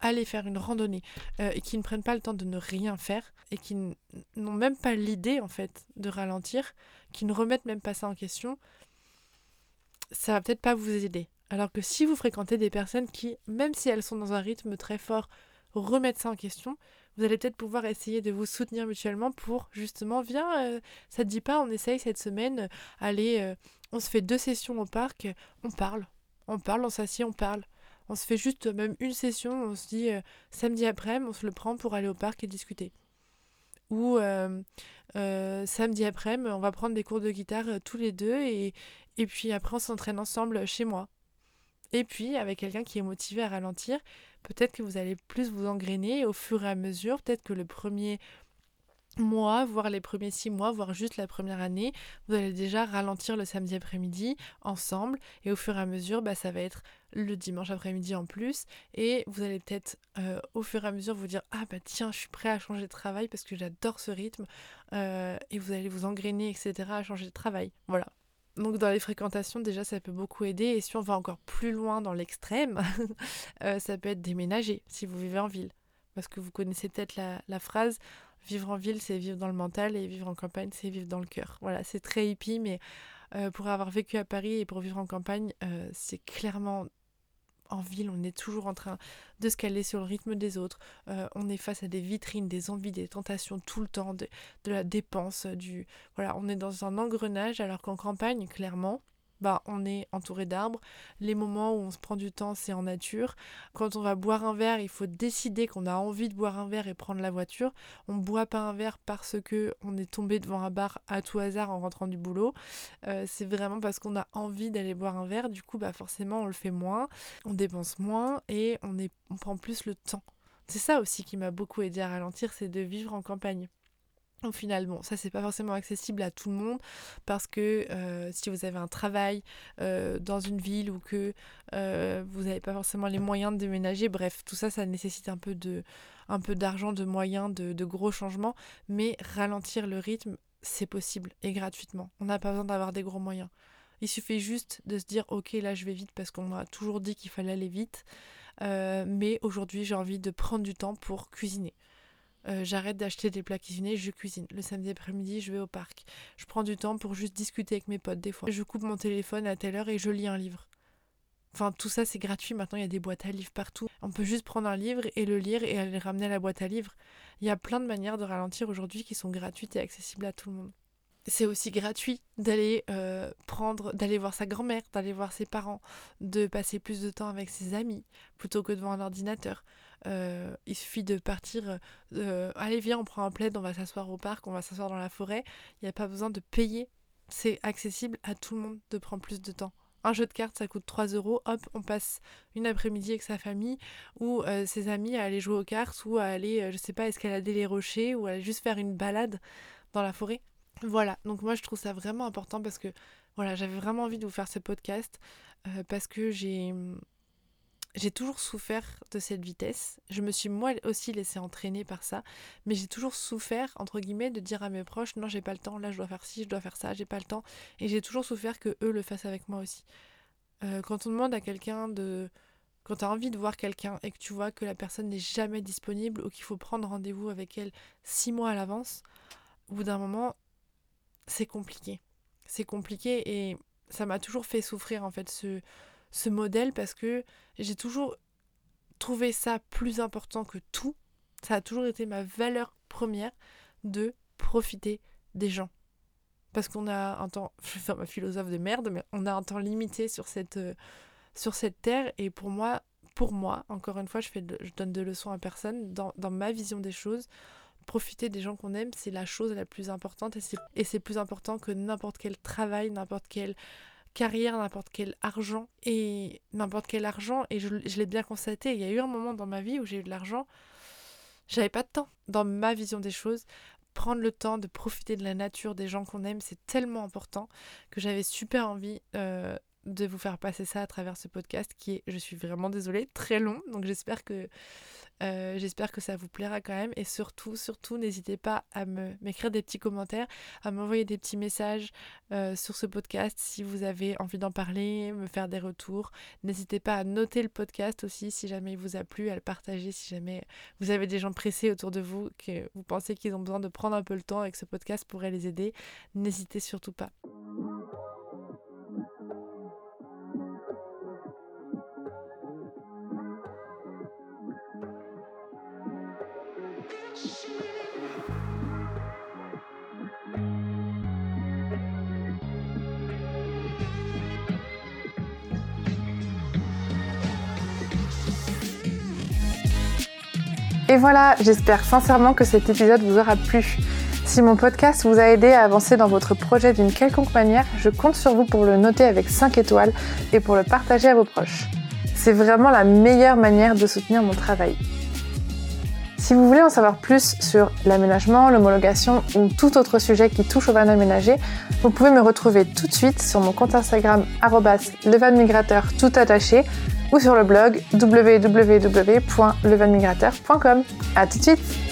aller faire une randonnée, et qui ne prennent pas le temps de ne rien faire et qui n'ont même pas l'idée en fait de ralentir, qui ne remettent même pas ça en question, ça va peut-être pas vous aider. Alors que si vous fréquentez des personnes qui, même si elles sont dans un rythme très fort, remettent ça en question, vous allez peut-être pouvoir essayer de vous soutenir mutuellement pour justement, viens, euh, ça te dit pas, on essaye cette semaine, euh, allez, euh, on se fait deux sessions au parc, on parle, on parle, on s'assied, on parle. On se fait juste même une session, on se dit samedi après, on se le prend pour aller au parc et discuter. Ou samedi après, on va prendre des cours de guitare tous les deux et, et puis après on s'entraîne ensemble chez moi. Et puis avec quelqu'un qui est motivé à ralentir, peut-être que vous allez plus vous engrainer au fur et à mesure, peut-être que le premier mois, voire les premiers six mois, voire juste la première année, vous allez déjà ralentir le samedi après-midi ensemble et au fur et à mesure, bah, ça va être le dimanche après-midi en plus et vous allez peut-être euh, au fur et à mesure vous dire ah bah tiens je suis prêt à changer de travail parce que j'adore ce rythme euh, et vous allez vous engrainer etc à changer de travail voilà donc dans les fréquentations, déjà, ça peut beaucoup aider. Et si on va encore plus loin dans l'extrême, euh, ça peut être déménager si vous vivez en ville. Parce que vous connaissez peut-être la, phrase, vivre en ville, c'est vivre dans le mental, et vivre en campagne, c'est vivre dans le cœur. Voilà, c'est très hippie, mais euh, pour avoir vécu à Paris et pour vivre en campagne, euh, c'est clairement en ville, on est toujours en train de se caler sur le rythme des autres. Euh, on est face à des vitrines, des envies, des tentations tout le temps, de, la dépense, du voilà, on est dans un engrenage alors qu'en campagne, clairement, bah, on est entouré d'arbres. Les moments où on se prend du temps, c'est en nature. Quand on va boire un verre, il faut décider qu'on a envie de boire un verre et prendre la voiture. On ne boit pas un verre parce que on est tombé devant un bar à tout hasard en rentrant du boulot. Euh, c'est vraiment parce qu'on a envie d'aller boire un verre. Du coup, bah forcément, on le fait moins, on dépense moins et on, est, on prend plus le temps. C'est ça aussi qui m'a beaucoup aidé à ralentir, c'est de vivre en campagne. Au final, bon, ça c'est pas forcément accessible à tout le monde parce que euh, si vous avez un travail euh, dans une ville ou que euh, vous n'avez pas forcément les moyens de déménager, bref, tout ça, ça nécessite un peu de, un peu d'argent, de moyens, de, de, gros changements. Mais ralentir le rythme, c'est possible et gratuitement. On n'a pas besoin d'avoir des gros moyens. Il suffit juste de se dire, ok, là je vais vite parce qu'on m'a toujours dit qu'il fallait aller vite, mais aujourd'hui j'ai envie de prendre du temps pour cuisiner. Euh, j'arrête d'acheter des plats cuisinés, je cuisine. Le samedi après-midi, je vais au parc. Je prends du temps pour juste discuter avec mes potes des fois. Je coupe mon téléphone à telle heure et je lis un livre. Enfin, tout ça, c'est gratuit. Maintenant, il y a des boîtes à livres partout. On peut juste prendre un livre et le lire et aller ramener la boîte à livres. Il y a plein de manières de ralentir aujourd'hui qui sont gratuites et accessibles à tout le monde. C'est aussi gratuit d'aller euh, prendre, d'aller voir sa grand-mère, d'aller voir ses parents, de passer plus de temps avec ses amis plutôt que devant un ordinateur. Euh, il suffit de partir, euh, allez viens, on prend un plaid, on va s'asseoir au parc, on va s'asseoir dans la forêt. Il n'y a pas besoin de payer. C'est accessible à tout le monde de prendre plus de temps. Un jeu de cartes, ça coûte 3 euros. Hop, on passe une après-midi avec sa famille ou euh, ses amis à aller jouer aux cartes ou à aller, je sais pas, escalader les rochers ou à juste faire une balade dans la forêt. Voilà, donc moi je trouve ça vraiment important parce que voilà, j'avais vraiment envie de vous faire ce podcast parce que j'ai j'ai toujours souffert de cette vitesse. Je me suis moi aussi laissée entraîner par ça, mais j'ai toujours souffert, entre guillemets, de dire à mes proches, non, j'ai pas le temps, là je dois faire ci, je dois faire ça, j'ai pas le temps. Et j'ai toujours souffert que eux le fassent avec moi aussi. Euh, quand on demande à quelqu'un de... Quand tu as envie de voir quelqu'un et que tu vois que la personne n'est jamais disponible ou qu'il faut prendre rendez-vous avec elle six mois à l'avance, au bout d'un moment, c'est compliqué. C'est compliqué et ça m'a toujours fait souffrir en fait ce ce modèle parce que j'ai toujours trouvé ça plus important que tout. Ça a toujours été ma valeur première de profiter des gens. Parce qu'on a un temps, je vais faire ma philosophe de merde, mais on a un temps limité sur cette, euh, sur cette terre. Et pour moi, pour moi, encore une fois, je, fais je donne de leçons à personne. Dans, dans ma vision des choses, profiter des gens qu'on aime, c'est la chose la plus importante. Et c'est plus important que n'importe quel travail, n'importe quel carrière, n'importe quel argent et n'importe quel argent et je, l'ai bien constaté, il y a eu un moment dans ma vie où j'ai eu de l'argent, j'avais pas de temps dans ma vision des choses. Prendre le temps de profiter de la nature, des gens qu'on aime, c'est tellement important que j'avais super envie euh, de vous faire passer ça à travers ce podcast qui est, je suis vraiment désolée, très long. Donc j'espère que euh, ça vous plaira quand même. Et surtout, surtout, n'hésitez pas à m'écrire des petits commentaires, à m'envoyer des petits messages euh, sur ce podcast si vous avez envie d'en parler, me faire des retours. N'hésitez pas à noter le podcast aussi si jamais il vous a plu, à le partager si jamais vous avez des gens pressés autour de vous, que vous pensez qu'ils ont besoin de prendre un peu le temps et que ce podcast pourrait les aider. N'hésitez surtout pas. Et voilà, j'espère sincèrement que cet épisode vous aura plu. Si mon podcast vous a aidé à avancer dans votre projet d'une quelconque manière, je compte sur vous pour le noter avec 5 étoiles et pour le partager à vos proches. C'est vraiment la meilleure manière de soutenir mon travail. Si vous voulez en savoir plus sur l'aménagement, l'homologation ou tout autre sujet qui touche au van aménagé, vous pouvez me retrouver tout de suite sur mon compte Instagram levanmigrateur tout attaché ou sur le blog www.levanmigrateur.com. À tout de suite